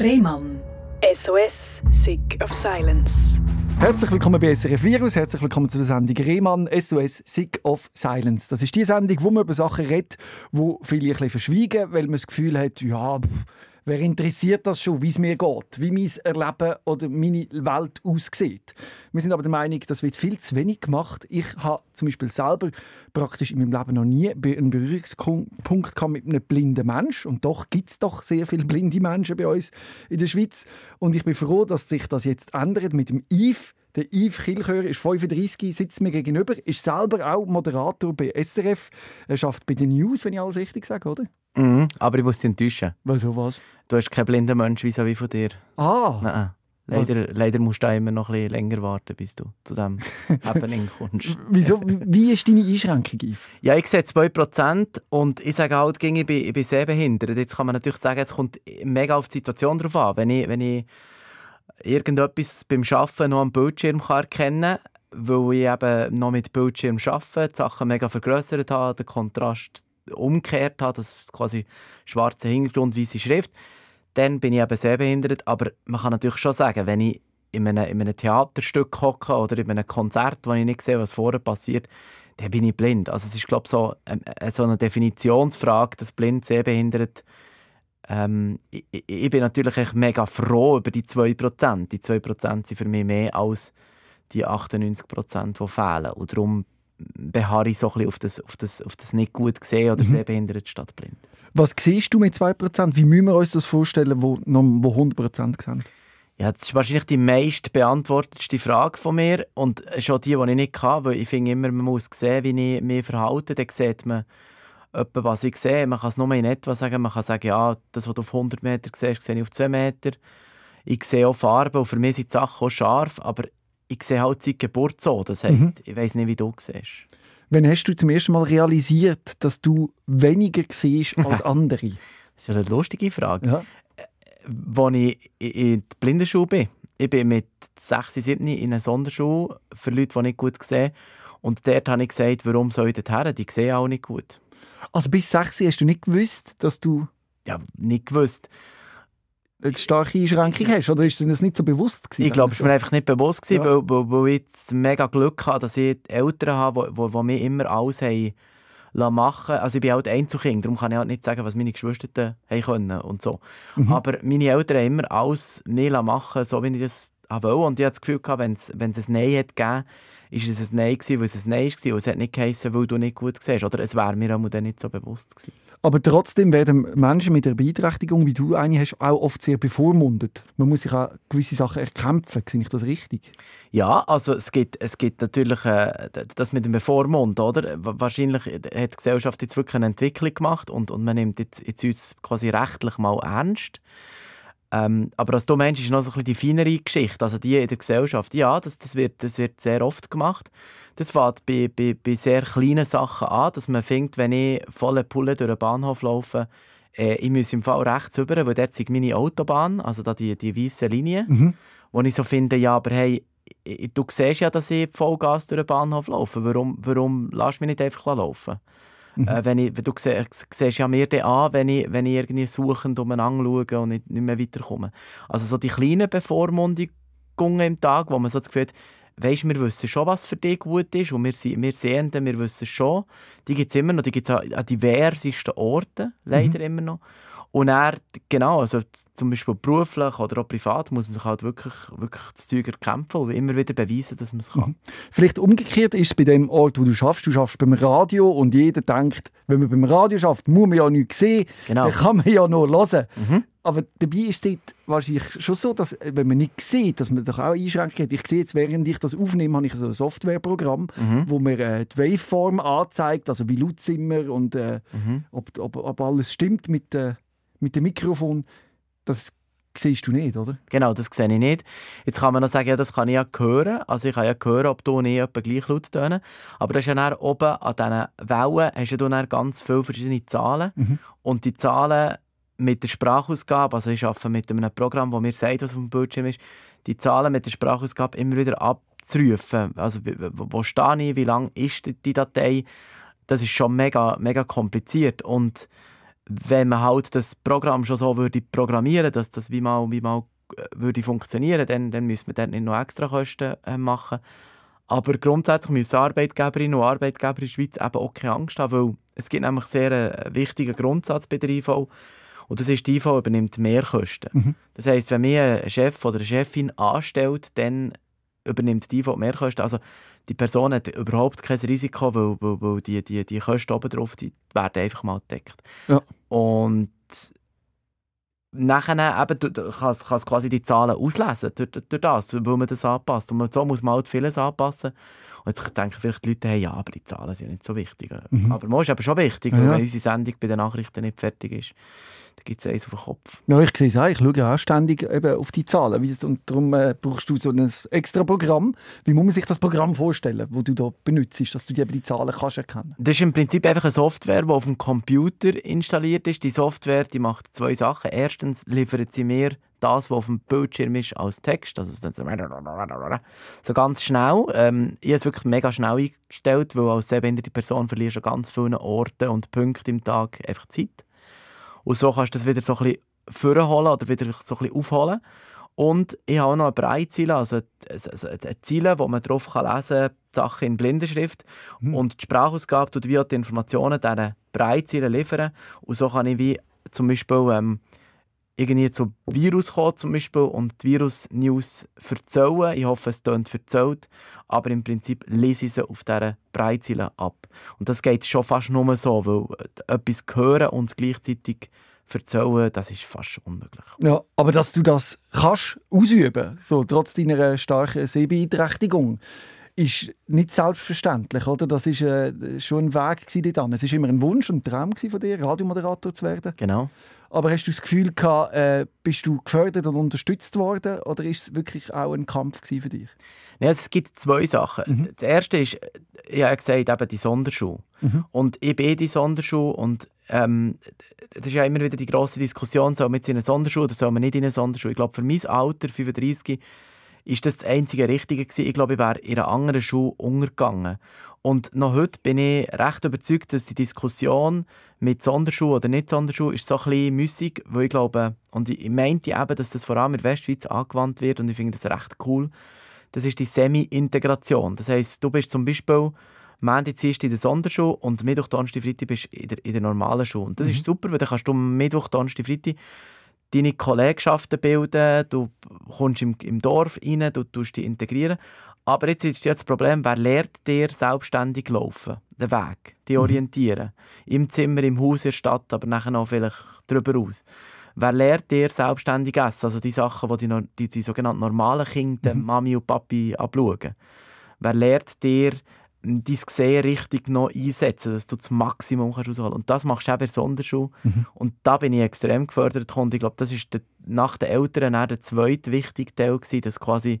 Rehmann. SOS, Sick of Silence. Herzlich willkommen bei SRF Virus, herzlich willkommen zu der Sendung Rehmann SOS Sick of Silence. Das ist die Sendung, wo man über Sachen redet, die viele ein bisschen verschwiegen, weil man das Gefühl hat, ja, pff, wer interessiert das schon, wie es mir geht, wie mein Erleben oder meine Welt aussieht. Wir sind aber der Meinung, das wird viel zu wenig gemacht. Ich habe zum Beispiel selber praktisch in meinem Leben noch nie einen Berührungspunkt mit einem blinden Mensch und doch gibt es doch sehr viele blinde Menschen bei uns in der Schweiz und ich bin froh, dass sich das jetzt ändert mit dem Yves der Yves Kilchör ist 35, sitzt mir gegenüber, ist selber auch Moderator bei SRF. Er arbeitet bei den News, wenn ich alles richtig sage, oder? Mhm, aber ich muss dich enttäuschen. Wieso was? Du hast keinen blinden Mensch vis wie von dir. Ah! Nein. Leider, leider musst du immer noch ein bisschen länger warten, bis du zu diesem Happening kommst. Wieso? Wie ist deine Einschränkung, Yves? Ja, ich sehe 2% und ich sage halt, ich bin, ich bin sehr behindert. Jetzt kann man natürlich sagen, es kommt mega auf die Situation drauf an. Wenn ich, wenn ich irgendetwas beim Arbeiten noch am Bildschirm kann erkennen kann, weil ich eben noch mit Bildschirm arbeite, die Sachen mega vergrößert habe, den Kontrast umgekehrt habe, das quasi schwarze Hintergrund, weiße Schrift, dann bin ich eben sehr behindert. Aber man kann natürlich schon sagen, wenn ich in einem, in einem Theaterstück hocke oder in einem Konzert, wo ich nicht sehe, was vorher passiert, dann bin ich blind. Also es ist, glaube ich, so, äh, so eine Definitionsfrage, dass blind, sehr behindert ähm, ich, ich, bin natürlich mega froh über die 2%. Die 2% sind für mich mehr als die 98%, die fehlen. Und darum beharre ich so ein bisschen auf das, auf das, auf das nicht gut gesehen oder mhm. sehbehindert statt blind. Was siehst du mit 2%? Wie müssen wir uns das vorstellen, wo, wo 100% sind? Ja, das ist wahrscheinlich die meist beantwortetste Frage von mir und schon die, die ich nicht kann, weil ich finde immer, man muss sehen, wie ich mich verhalte, dann sieht man etwa, was ich sehe. Man kann es nur in etwa sagen. Man kann sagen, ja, das, was du auf 100 Meter siehst, sehe ich auf 2 Meter. Ich sehe auch Farben und für mich sind die Sachen auch scharf, aber ich sehe halt seit Geburt so. Das heisst, mhm. ich weiß nicht, wie du siehst. Wann hast du zum ersten Mal realisiert, dass du weniger siehst als andere? das ist eine lustige Frage. Ja. Als ich in der Blindenschule bin, ich bin mit 6, 7 in einer Sonderschule für Leute, die nicht gut sehen. Und dort habe ich gesagt, warum soll ich dorthin? Die sehen auch nicht gut. Also bis 6 hast du nicht gewusst, dass du... Ja, nicht gewusst. Eine starke Einschränkung hast, oder ist dir das nicht so bewusst gewesen? Ich glaube, es war mir einfach nicht bewusst, gewesen, ja. weil, weil, ich jetzt mega Glück hatte, dass ich Eltern habe, die, die, mir immer alles haben machen Also ich bin halt Einzelkind, darum kann ich halt nicht sagen, was meine Geschwister haben können und so. Mhm. Aber meine Eltern haben immer alles mir machen so wie ich das wollte. Und ich hatte das Gefühl, wenn es, wenn es ein Nein hat gegeben ist es ein Nein gewesen, weil es ein Nein war und es hat nicht geheißen, weil du nicht gut siehst. Oder es wäre mir auch dann nicht so bewusst gewesen. Aber trotzdem werden Menschen mit der Beeinträchtigung, wie du eine hast, auch oft sehr bevormundet. Man muss sich auch gewisse Sachen erkämpfen. Sehe ich das richtig? Ja, also es gibt, es gibt natürlich äh, das mit dem Bevormund, oder? Wahrscheinlich hat die Gesellschaft jetzt wirklich eine Entwicklung gemacht und, und man nimmt jetzt, jetzt uns quasi rechtlich mal ernst. Ähm, aber was du meinst, ist noch so ein bisschen die feinere Geschichte, also die in der Gesellschaft. Ja, das, das, wird, das wird sehr oft gemacht. Das fängt bei, bei, bei sehr kleinen Sachen an, dass man findet, wenn ich volle Pulle durch den Bahnhof laufe, äh, ich muss im Fall rechts rüber, weil dort ist meine Autobahn, also da die, die weiße Linie, mhm. wo ich so finde, ja, aber hey, du siehst ja, dass ich Vollgas durch den Bahnhof laufe. Warum, warum lässt du mich nicht einfach laufen? Mhm. Äh, wenn ich, du siehst ja mir den an, wenn ich, wenn ich irgendwie suchend umeinander schaue und nicht, nicht mehr weiterkomme. Also so die kleinen Bevormundungen im Tag, wo man so das Gefühl hat, weißt, wir wissen schon, was für dich gut ist und wir, wir sehen wir wissen schon, die gibt es immer noch, die gibt es an diversesten Orten, leider mhm. immer noch. Und er, genau, also zum Beispiel beruflich oder auch privat, muss man sich halt wirklich, wirklich das Zeug erkämpfen und immer wieder beweisen, dass man es kann. Mhm. Vielleicht umgekehrt ist es bei dem Ort, wo du schaffst, du schaffst beim Radio und jeder denkt, wenn man beim Radio schafft, muss man ja nichts sehen, genau. dann kann man ja nur hören. Mhm. Aber dabei ist es wahrscheinlich schon so, dass wenn man nicht sieht, dass man doch auch Einschränkungen hat. Ich sehe jetzt, während ich das aufnehme, habe ich so ein Softwareprogramm, mhm. wo mir äh, die Waveform anzeigt, also wie laut sind wir und äh, mhm. ob, ob, ob, alles stimmt mit, äh, mit dem Mikrofon. Das siehst du nicht, oder? Genau, das sehe ich nicht. Jetzt kann man noch sagen, ja, das kann ich ja hören. Also ich kann ja hören, ob du nicht etwa gleich laut tönen. Aber das ist ja dann oben an diesen Wellen hast du dann ganz viele verschiedene Zahlen. Mhm. Und die Zahlen mit der Sprachausgabe, also ich arbeite mit einem Programm, das mir sagt, was auf dem Bildschirm ist, die Zahlen mit der Sprachausgabe immer wieder abzurufen. Also wo stehe ich, wie lang ist die Datei, das ist schon mega, mega kompliziert. Und wenn man halt das Programm schon so würde programmieren, dass das wie mal, wie mal äh, würde funktionieren, dann, dann müsste man dort nicht noch extra Kosten äh, machen. Aber grundsätzlich müssen Arbeitgeberinnen und Arbeitgeber in der Schweiz eben auch keine Angst haben, weil es gibt nämlich sehr einen wichtigen Grundsatz bei der IV. Und das ist, die IV übernimmt Mehrkosten. Mhm. Das heisst, wenn mir ein Chef oder eine Chefin anstellt, dann übernimmt die IV Mehrkosten. Also die Person hat überhaupt kein Risiko, weil, weil, weil die, die, die Kosten oben drauf, die werden einfach mal gedeckt. Ja. Und nachher eben, du, du kannst, kannst quasi die Zahlen auslesen durch, durch das, weil man das anpasst. Und so muss man halt vieles anpassen. Und jetzt denken vielleicht die Leute, hey, ja, aber die Zahlen sind nicht so wichtig. Mhm. Aber man ist eben schon wichtig, ja. wenn unsere Sendung bei den Nachrichten nicht fertig ist. Da gibt es eins auf den Kopf. Ja, ich sehe es auch. Ich schaue auch ständig eben auf die Zahlen. Und darum äh, brauchst du so ein extra Programm. Wie muss man sich das Programm vorstellen, das du da benutzt, dass du die, die Zahlen kannst erkennen Das ist im Prinzip einfach eine Software, die auf dem Computer installiert ist. Die Software die macht zwei Sachen. Erstens liefert sie mir das, was auf dem Bildschirm ist, als Text. Also so ganz schnell. Ähm, ich habe es wirklich mega schnell eingestellt, weil als sehbehinderte Person verlierst du an ganz vielen Orten und Punkten im Tag einfach Zeit. Und so kannst du das wieder so ein bisschen vorholen oder wieder so ein bisschen aufholen. Und ich habe auch noch eine Breitziele, also eine Ziele, wo man drauf lesen kann, Sachen in Blindenschrift. Mhm. Und die Sprachausgabe tut wie die Informationen dieser Breitziele liefern. Und so kann ich wie zum Beispiel ähm, irgendwie zu Virus kommen zum Beispiel und die Virus-News erzählen. Ich hoffe, es tönt erzählt, aber im Prinzip lese ich sie auf dieser Breitziele ab. Und das geht schon fast nur so, weil etwas hören und gleichzeitig erzählen, das ist fast unmöglich. Ja, aber dass du das kannst ausüben, so trotz deiner starken Sehbeeinträchtigung, ist nicht selbstverständlich, oder? Das ist äh, schon ein Weg dann. Es ist immer ein Wunsch und ein Traum von dir, Radiomoderator zu werden. Genau. Aber hast du das Gefühl gehabt, äh, bist du gefördert und unterstützt worden oder ist es wirklich auch ein Kampf für dich? Nein, also es gibt zwei Sachen. Mhm. Das erste ist, ich habe gesagt, eben die Sonderschule. Mhm. Und ich bin die Sonderschule und ähm, das ist ja immer wieder die grosse Diskussion, soll man jetzt in eine Sonderschule oder soll man nicht in eine Sonderschule? Ich glaube, für mein Alter, 35, ist das das einzige Richtige gewesen. Ich glaube, ich wäre in einer anderen Schule untergegangen. Und noch heute bin ich recht überzeugt, dass die Diskussion mit Sonderschule oder nicht Sonderschule ist so ein bisschen müßig, weil ich glaube, und ich meinte eben, dass das vor allem in der Westschweiz angewandt wird und ich finde das recht cool, das ist die Semi-Integration. Das heisst, du bist zum Beispiel Montag, Dienstag in der Sonderschule und Mittwoch, Donnerstag, Freitag bist in der, in der normalen Schule. Und das mhm. ist super, weil dann kannst du Mittwoch, Donnerstag, Freitag deine Kollegschaften bilden, du kommst im, im Dorf rein, du tust dich integrieren. Aber jetzt ist jetzt das Problem, wer lernt dir selbstständig laufen? Den Weg, die mhm. orientieren. Mhm. Im Zimmer, im Haus, in der Stadt, aber nachher noch vielleicht darüber aus. Wer lernt dir selbstständig essen? Also die Sachen, die die, die, die sogenannten normalen Kinder, mhm. Mami und Papi, abschauen. Wer lernt dir dein Gesehen richtig noch einsetzen, dass du das Maximum kannst rausholen kannst. Und das machst du auch bei der Sonderschule. Mhm. Und da bin ich extrem gefördert. Und ich glaube, das war nach den Eltern der zweite wichtige Teil, gewesen, dass quasi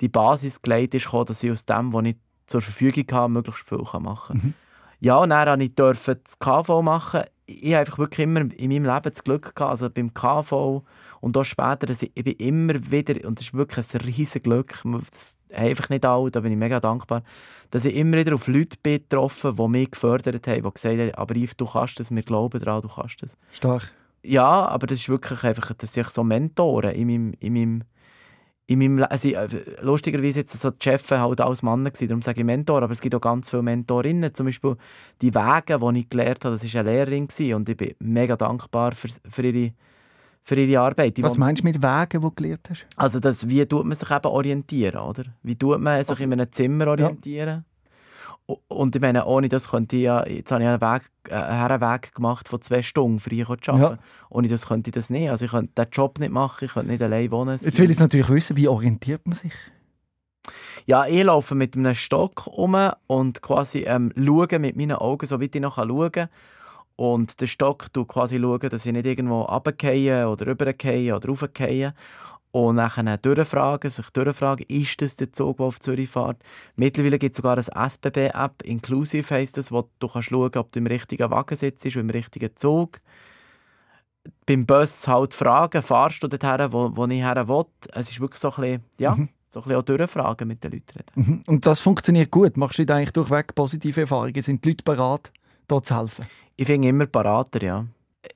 die Basis gelegt ist, dass ich aus dem, was ich zur Verfügung habe, möglichst viel machen kann. Mhm. Ja, und dann durfte ich das KV machen. Ich habe einfach wirklich immer in meinem Leben das Glück gehabt, also beim KV und auch später, dass ich, ich bin immer wieder, und das ist wirklich ein riesiges Glück, das einfach nicht alle, da bin ich mega dankbar, dass ich immer wieder auf Leute bin getroffen die mich gefördert haben, die gesagt haben, aber Yves, du kannst das, wir glauben daran, du kannst das. Stark. Ja, aber das ist wirklich einfach, dass ich so Mentoren in meinem, in meinem in meinem also, lustigerweise jetzt so die Chefs halt alles Männer gewesen, darum sage ich Mentor, aber es gibt auch ganz viele Mentorinnen, zum Beispiel die Wege, die ich gelernt habe, das war eine Lehrerin gewesen, und ich bin mega dankbar für, für, ihre, für ihre Arbeit. Die Was meinst du mit Wegen, die du gelernt hast? Also das, wie tut man sich eben orientieren, oder? Wie tut man sich also, in einem Zimmer orientieren? Ja. Und ich meine, ohne das könnte ich ja, jetzt habe ich einen Weg, äh, einen Weg gemacht von zwei Stunden, für ich zu arbeiten. Ja. Ohne das könnte ich das nicht. Also ich könnte den Job nicht machen, ich könnte nicht allein wohnen. Jetzt will ich natürlich wissen, wie orientiert man sich? Ja, ich laufe mit einem Stock um und quasi ähm, schaue mit meinen Augen, so weit ich noch schauen kann. Und der Stock schaut quasi, schauen, dass ich nicht irgendwo runtergehe oder rübergehe oder raufgehe und nachher durchfragen, sich durchfragen, ist das der Zug, der auf Zürich fährt. Mittlerweile gibt es sogar eine SBB-App, Inclusive heisst das, wo du kannst schauen ob du im richtigen Wagen sitzt und im richtigen Zug. Beim Bus halt fragen, fahrst du dorthin, wo, wo ich her will. Es ist wirklich so ein bisschen, ja, mhm. so ein bisschen auch durchfragen mit den Leuten. Mhm. Und das funktioniert gut? Machst du da eigentlich durchweg positive Erfahrungen? Sind die Leute bereit, da zu helfen? Ich finde immer berater, ja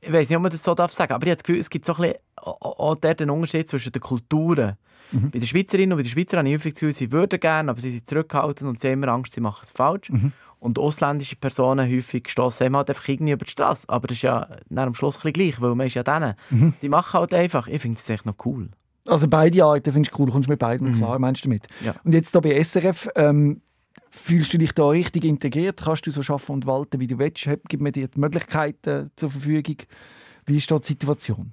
ich weiß nicht, ob man das so darf sagen, aber ich habe das Gefühl, es gibt so ein bisschen auch dort einen Unterschied zwischen den Kulturen. Mhm. Bei den Schweizerinnen und bei den Schweizern habe ich häufig das Gefühl, sie würden gerne, aber sie sind zurückgehalten und sie haben immer Angst, sie machen es falsch. Mhm. Und ausländische Personen häufig stoßen eben halt einfach irgendwie über die Straße. Aber das ist ja nach am Schluss ein gleich, weil man ist ja denen. Mhm. Die machen halt einfach. Ich finde das echt noch cool. Also beide Arten finde ich cool, du kommst mit beiden mhm. klar, meinst du damit? Ja. Und jetzt hier bei SRF, ähm, fühlst du dich da richtig integriert? Kannst du so schaffen und walten, wie du willst? Gib mir dir die Möglichkeiten zur Verfügung. Wie ist da die Situation?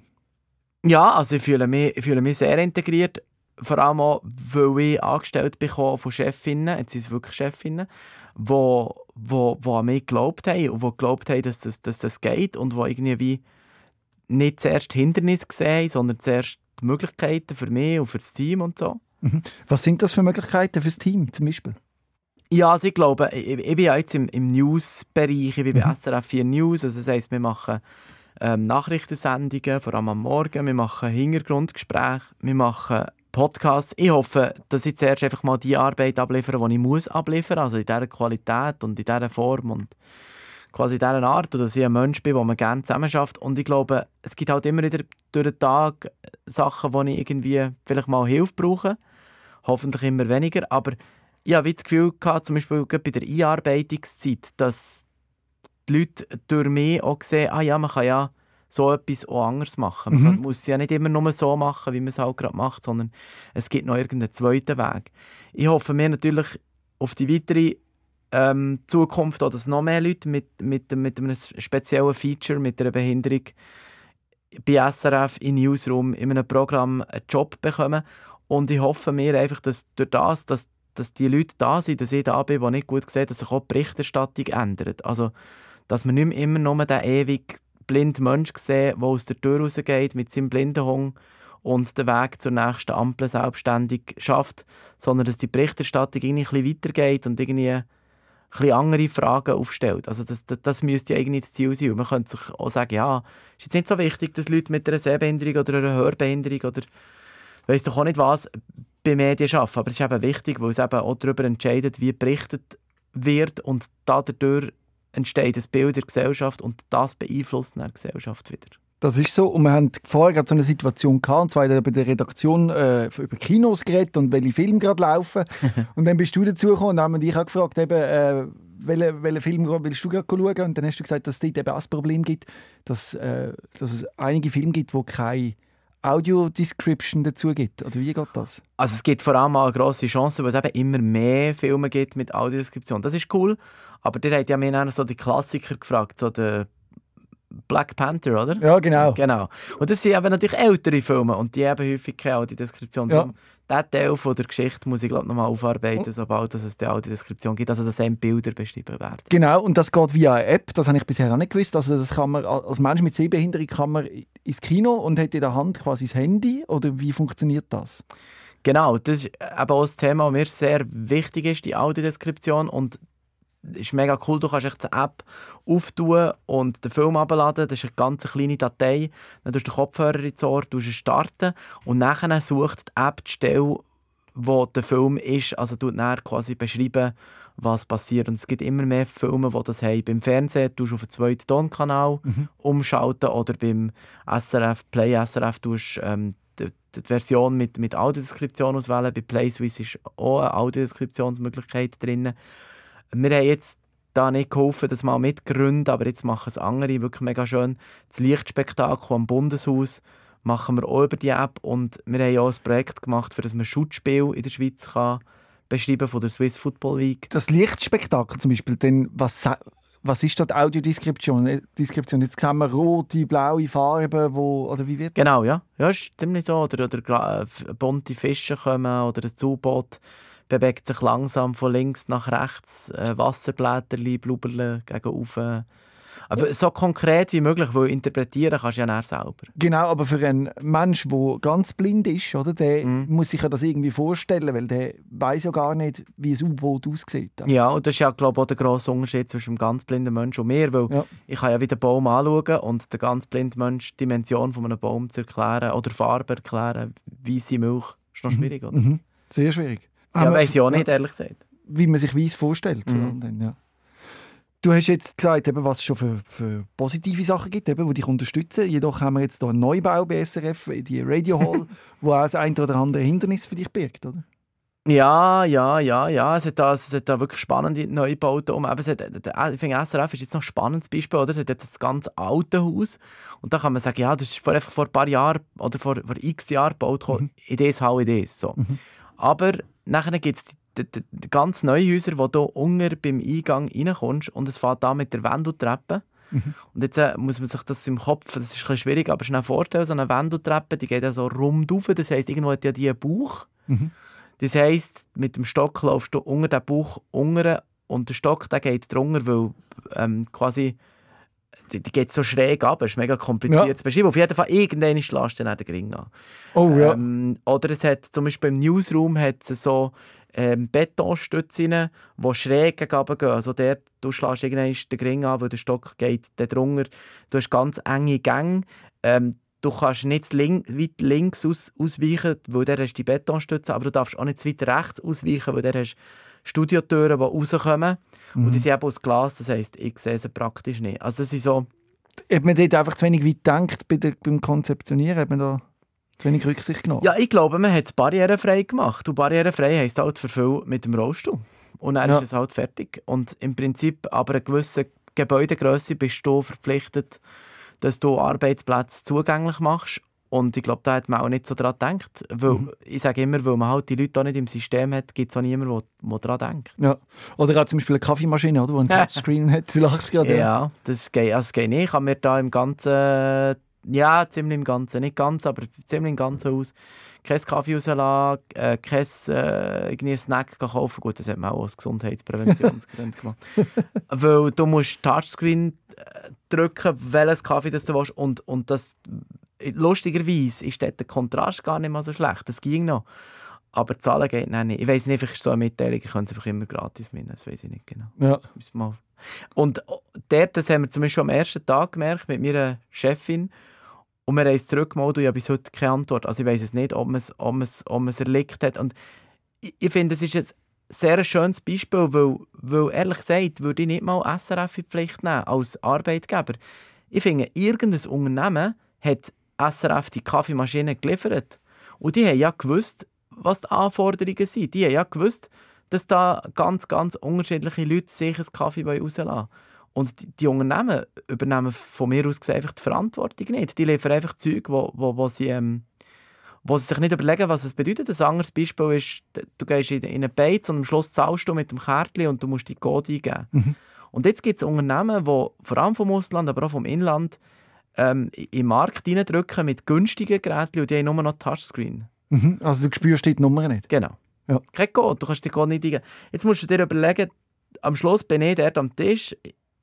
Ja, also ich fühle mich, ich fühle mich sehr integriert. Vor allem auch, weil ich angestellt bekomme von Chefinnen, jetzt sind es wirklich Chefinnen, wo, wo, wo an mich geglaubt haben und die geglaubt haben, dass das, dass das geht und die irgendwie nicht zuerst Hindernisse gesehen sondern zuerst die Möglichkeiten für mich und für das Team und so. Mhm. Was sind das für Möglichkeiten für das Team zum Beispiel? Ja, also ich glaube, ich, ich bin ja jetzt im, im News-Bereich, ich bin bei mhm. SRF 4 News, also das heisst, wir machen ähm, Nachrichtensendungen, vor allem am Morgen. Wir machen Hintergrundgespräche, wir machen Podcasts. Ich hoffe, dass ich zuerst einfach mal die Arbeit abliefere, die ich muss abliefern also in dieser Qualität und in dieser Form und quasi in dieser Art, und dass ich ein Mensch bin, wo man gerne zusammen schafft. Und ich glaube, es gibt halt immer wieder durch den Tag Sachen, wo ich irgendwie vielleicht mal Hilfe brauche. Hoffentlich immer weniger, aber ich habe das Gefühl gehabt, zum Beispiel bei der Einarbeitungszeit, dass die Leute durch mich auch sehen, ah ja, man kann ja so etwas auch anders machen. Man mhm. muss es ja nicht immer nur so machen, wie man es halt gerade macht, sondern es gibt noch irgendeinen zweiten Weg. Ich hoffe mir natürlich auf die weitere ähm, Zukunft, dass noch mehr Leute mit, mit, mit einem speziellen Feature, mit einer Behinderung bei SRF in Newsroom in einem Programm einen Job bekommen. Und ich hoffe mir einfach, dass durch das, dass, dass die Leute da sind, dass ich da bin, die nicht gut sehen, dass sich auch die Berichterstattung ändert. Also, dass man nicht mehr immer nur den ewig blinden Mensch sehen, der aus der Tür rausgeht mit seinem Blindenhung und den Weg zur nächsten Ampel selbstständig schafft, sondern dass die Berichterstattung irgendwie ein bisschen weitergeht und irgendwie ein andere Fragen aufstellt. Also das, das, das müsste ja irgendwie das Ziel sein. Und man könnte sich auch sagen, ja, ist jetzt nicht so wichtig, dass Leute mit einer Sehbehinderung oder einer Hörbehinderung oder weiß doch auch nicht was bei Medien arbeiten. Aber es ist eben wichtig, weil es eben auch darüber entscheidet, wie berichtet wird und dadurch entsteht ein Bild der Gesellschaft und das beeinflusst dann die Gesellschaft wieder. Das ist so. Und wir haben vorher gerade so eine Situation gehabt, und zwar bei der Redaktion äh, über Kinos geredet und welche Filme gerade laufen. und dann bist du dazugekommen und haben dich auch gefragt, eben, äh, welchen, welchen Film willst du gerade schauen? Und dann hast du gesagt, dass es dort eben auch das Problem gibt, dass, äh, dass es einige Filme gibt, die keine Audio-Description dazu gibt? Oder wie geht das? Also es gibt vor allem eine grosse Chance, weil es eben immer mehr Filme gibt mit Audiodeskription. Das ist cool. Aber der hat ja mir so die Klassiker gefragt, so der Black Panther, oder? Ja, genau. genau. Und das sind eben natürlich ältere Filme und die haben häufig keine Audiodeskription. Ja. Diesen Teil von der Geschichte muss ich glaube nochmal aufarbeiten, sobald es die Audiodeskription gibt, also dass eben Bilder beschrieben werden. Genau, und das geht via eine App, das habe ich bisher auch nicht gewusst. Also das kann man, als Mensch mit Sehbehinderung kann man ins Kino und hat in der Hand quasi das Handy, oder wie funktioniert das? Genau, das ist eben auch das Thema, das mir sehr wichtig ist, die Audiodeskription und ist mega cool. Du kannst echt die App auftun und den Film abladen. Das ist eine ganz kleine Datei. Dann tust du den Kopfhörer ins Ohr, tust starten und nachher sucht die App die Stelle, wo der Film ist. Also du dann quasi beschreiben, was passiert. Und es gibt immer mehr Filme, die das haben. Beim Fernsehen tust du auf den zweiten Tonkanal mhm. umschalten oder beim SRF, Play SRF tust ähm, die, die, Version mit, mit Audiodeskription auswählen. Bei PlaySwiss ist auch eine Audiodeskriptionsmöglichkeit drin. Wir haben jetzt da nicht geholfen, das mal mitgründen, aber jetzt machen es andere wirklich mega schön. Das Lichtspektakel am Bundeshaus machen wir auch über die App und wir haben auch ein Projekt gemacht, für das man Schutzspiel in der Schweiz kann beschreiben von der Swiss Football League. Das Lichtspektakel zum Beispiel, denn was, was ist da die Audiodeskription? Äh, Deskription? Jetzt sehen wir rote, blaue Farben, wo, oder wie wird das? Genau, ja. Ja, stimmt nicht so. Oder, oder äh, bunte Fische kommen oder ein Zuboot bewegt sich langsam von links nach rechts, äh, Wasserblätter, Blubberle gegen oben. Aber so konkret wie möglich, weil interpretieren kannst du ja nicht selber. Genau, aber für einen Mensch, der ganz blind ist, oder, der mm. muss sich ja das irgendwie vorstellen, weil der weiß ja gar nicht, wie ein U-Boot aussieht. Ja, und das ist ja, glaube ich, auch der grosse Unterschied zwischen einem ganz blinden Menschen und mir, weil ja. ich kann ja wie den Baum anschauen und der ganz blinde Mensch die Dimension von einem Baum zu erklären oder Farbe erklären, weiße Milch, ist noch mhm. schwierig, oder? Mhm. Sehr schwierig. Ja, weiß ich auch nicht, ehrlich gesagt. Wie man sich Weiss vorstellt. Mhm. Dann, ja. Du hast jetzt gesagt, eben, was es schon für, für positive Sachen gibt, eben, die dich unterstützen. Jedoch haben wir jetzt hier einen Neubau bei SRF, die Radio Hall, wo auch das ein oder andere Hindernis für dich birgt, oder? Ja, ja, ja, ja. Es hat da, es hat da wirklich spannende Neubauten um. es hat, ich finde, SRF ist jetzt noch ein spannendes Beispiel. Oder? Es hat jetzt das ganz alte Haus. Und da kann man sagen, ja, das ist vor, einfach vor ein paar Jahren oder vor, vor x Jahren gebaut. Mhm. Idees, how Idees. So. Mhm. Aber nachher gibt es ganz neue Häuser, wo du unter beim Eingang reinkommst und es fährt da mit der Wendeltreppe. Mhm. Und jetzt äh, muss man sich das im Kopf, das ist ein schwierig, aber schnell vorstellen, so eine Wendeltreppe, die geht ja so rund rauf. Das heisst, irgendwo hat ja die einen Bauch. Mhm. Das heisst, mit dem Stock laufst du unter den Bauch unter und der Stock der geht drunter, weil ähm, quasi die, die, geht so schräg ab. Das ist mega kompliziert ja. zu beschreiben. Auf jeden Fall, irgendwann ist dann den Ring an. Oh ja. Ähm, oder es hat zum Beispiel im Newsroom hat es so ähm, Betonstützen, die schräg gegen gehen. Also der, du schlägst irgendwann den Ring an, weil der Stock geht drunter. Du hast ganz enge Gänge. Ähm, Du kannst nicht link, weit links aus, ausweichen, weil der hast die Betonstütze, aber du darfst auch nicht zu weit rechts ausweichen, weil der hast Studiotüren, die rauskommen. Mhm. Und die sind eben aus Glas, das heisst, ich sehe sie praktisch nicht. Also das ist so... Hat man dort einfach zu wenig weit gedacht bei der, beim Konzeptionieren? Hat man da zu wenig Rücksicht genommen? Ja, ich glaube, man hat es barrierefrei gemacht. Und barrierefrei heisst halt für viel mit dem Rollstuhl. Und dann ja. ist es halt fertig. Und im Prinzip, aber eine gewisse Gebäudegröße bist du verpflichtet, dass du Arbeitsplätze zugänglich machst. Und ich glaube, da hat man auch nicht so daran gedacht. Weil, mhm. Ich sage immer, weil man halt die Leute auch nicht im System hat, gibt es auch niemanden, der daran denkt. Ja. Oder gerade zum Beispiel eine Kaffeemaschine, oder, die einen Touchscreen hat. Du lachst gerade. Ja, ja, das geht, also das geht nicht. Ich habe mir da im Ganzen, ja, ziemlich im Ganzen, nicht ganz, aber ziemlich im Ganzen aus, kein Kaffee rauslassen, äh, kein äh, Snack kaufen. Gut, das hat man auch aus Gesundheitspräventionsgründen gemacht. Weil du musst Touchscreen äh, drücken, welches Kaffee das du willst. Und, und das, lustigerweise ist dort der Kontrast gar nicht mal so schlecht. Das ging noch. Aber zahlen geht nicht. Ich weiß nicht, vielleicht ist so eine Mitteilung, ich könnte es einfach immer gratis mitnehmen. Das weiß ich nicht genau. Ja. Mal. Und dort, das haben wir zum Beispiel am ersten Tag gemerkt mit meiner Chefin. Und wir haben es zurückgemalt und ich habe bis heute keine Antwort. Also ich weiß es nicht, ob man es, ob man es, ob man es erlegt hat. Und ich, ich finde, es ist ein sehr schönes Beispiel, weil, weil ehrlich gesagt, würde ich nicht mal SRF in Pflicht nehmen als Arbeitgeber. Ich finde, irgendein Unternehmen hat SRF die Kaffeemaschine geliefert. Und die haben ja gewusst, was die Anforderungen sind. Die haben ja gewusst, dass da ganz, ganz unterschiedliche Leute sich einen Kaffee rauslassen und die, die, Unternehmen übernehmen von mir aus einfach die Verantwortung nicht. Die liefern einfach Zeug, wo, wo, wo, sie, ähm, wo sie sich nicht überlegen, was es bedeutet. Ein anderes Beispiel ist, du gehst in, in eine Beiz und am Schluss zahlst du mit dem Kärtchen und du musst die Code eingeben. Mhm. Und jetzt gibt es Unternehmen, die vor allem vom Ausland, aber auch vom Inland ähm, in den Markt reindrücken mit günstigen Geräten und die haben nur noch Touchscreen. Mhm. Also du spürst die Nummer nicht? Genau. Ja. Kein Code, du kannst die Code nicht eingeben. Jetzt musst du dir überlegen, am Schluss bin ich dort am Tisch,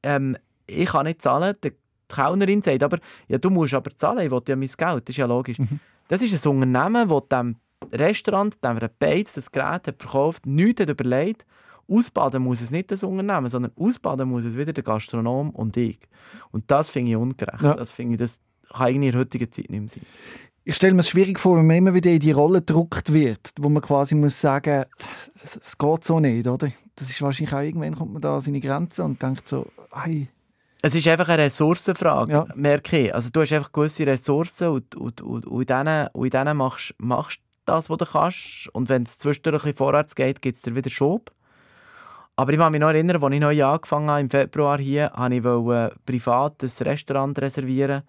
ähm, ich kann nicht zahlen, die Kellnerin sagt aber, ja, du musst aber zahlen, ich will ja mein Geld, das ist ja logisch. Mhm. Das ist ein Unternehmen, das dem Restaurant, dem Beiz das Gerät hat verkauft, nichts hat überlegt. Ausbaden muss es nicht das Unternehmen, sondern ausbaden muss es wieder der Gastronom und ich. Und das finde ich ungerecht. Ja. Das finde ich, das kann in der heutigen Zeit nicht mehr sein. Ich stelle mir es schwierig vor, wenn man immer wieder in die Rolle gedruckt wird, wo man quasi muss sagen, es geht so nicht, oder? Das ist wahrscheinlich auch irgendwann kommt man da an seine Grenzen und denkt so, hey. Es ist einfach eine Ressourcenfrage, ja. merke ich. Also du hast einfach gewisse Ressourcen und, und, und, und in denen, und in denen machst du das, was du kannst. Und wenn es zwischendurch ein bisschen vorwärts geht, gibt es dir wieder Schub. Aber ich kann mich noch erinnern, als ich neu angefangen habe, im Februar hier, wollte ich privat ein Restaurant reservieren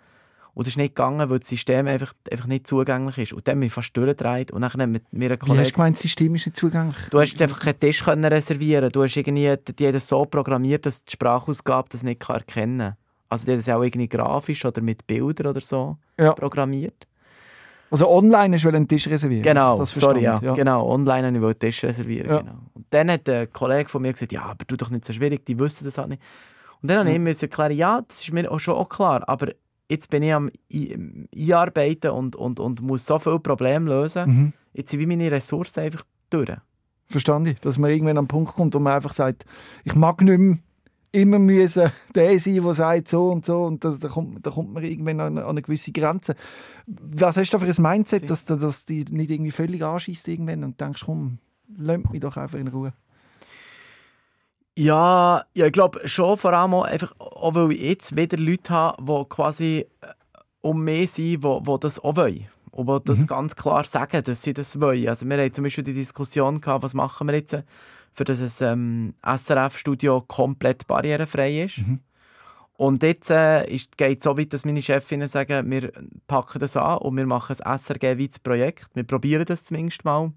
und das ist nicht gegangen, weil das System einfach, einfach nicht zugänglich ist. Und dann bin ich fast durchgedreht. Und dann mit mir ein Kollege... Wie hast du gemeint, das System ist nicht zugänglich? Du hast einfach keinen Tisch können reservieren Du hast irgendwie die haben das so programmiert, dass die Sprachausgabe das nicht erkennen kann. Also die haben das auch irgendwie grafisch oder mit Bildern oder so ja. programmiert. Also online hast du einen Tisch reservieren? Genau, sorry, ja. ja. Genau, online habe ich einen Tisch reservieren. Ja. Genau. Und dann hat ein Kollege von mir gesagt, ja, aber du doch nicht so schwierig, die wissen das halt nicht. Und dann habe ich ihm erklären, ja, das ist mir auch schon auch klar, aber jetzt bin ich am Einarbeiten und, und, und muss so viele Probleme lösen. Mhm. Jetzt sind meine Ressourcen einfach durch. Verstande ich, dass man irgendwann an einen Punkt kommt, wo man einfach sagt, ich mag nicht mehr immer müssen der sein, der sagt so und so und da, da, kommt, da kommt man irgendwann an, an, eine gewisse Grenze. Was hast du da für ein Mindset, dass, dass die nicht irgendwie völlig anschießt irgendwann und denkst, komm, lass mich doch einfach in Ruhe? Ja, ja ich glaube schon vor allem auch, einfach, auch weil ich jetzt wieder Leute habe, die quasi äh, um mich sind, die, die das auch wollen. Und die das ganz klar sagen, dass sie das wollen. Also wir hatten zum Beispiel die Diskussion, gehabt, was machen wir jetzt, für das ein ähm, SRF-Studio komplett barrierefrei ist. Und jetzt äh, geht es so weit, dass meine Chefinnen sagen, wir packen das an und wir machen ein SRG-weites Projekt. Wir probieren das zumindest mal.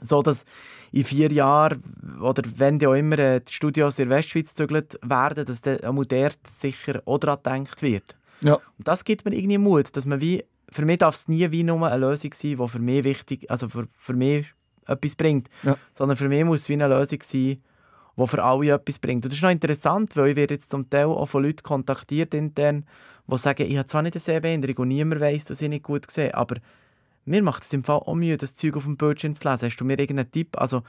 So dass in vier Jahren oder wenn die auch immer äh, die Studios in der Westschweiz zügelt werden, dass auch dort sicher auch daran gedacht wird. Ja. Und das gibt mir irgendwie Mut, dass man wie, für mich darf es nie wie nur eine Lösung sein, die für mich wichtig, also für, für mich etwas bringt, Ja. sondern für mich muss es wie eine Lösung sein, die für alle etwas bringt. Und das ist noch interessant, weil ich werde jetzt zum Teil auch von Leuten kontaktiert intern, die sagen, ich habe zwar nicht eine Sehbehinderung und niemand weiss, dass ich nicht gut sehe, aber mir macht es im Fall auch Mühe, das Zeug auf dem Bildschirm zu lesen. Hast du mir irgendeinen Tipp? Also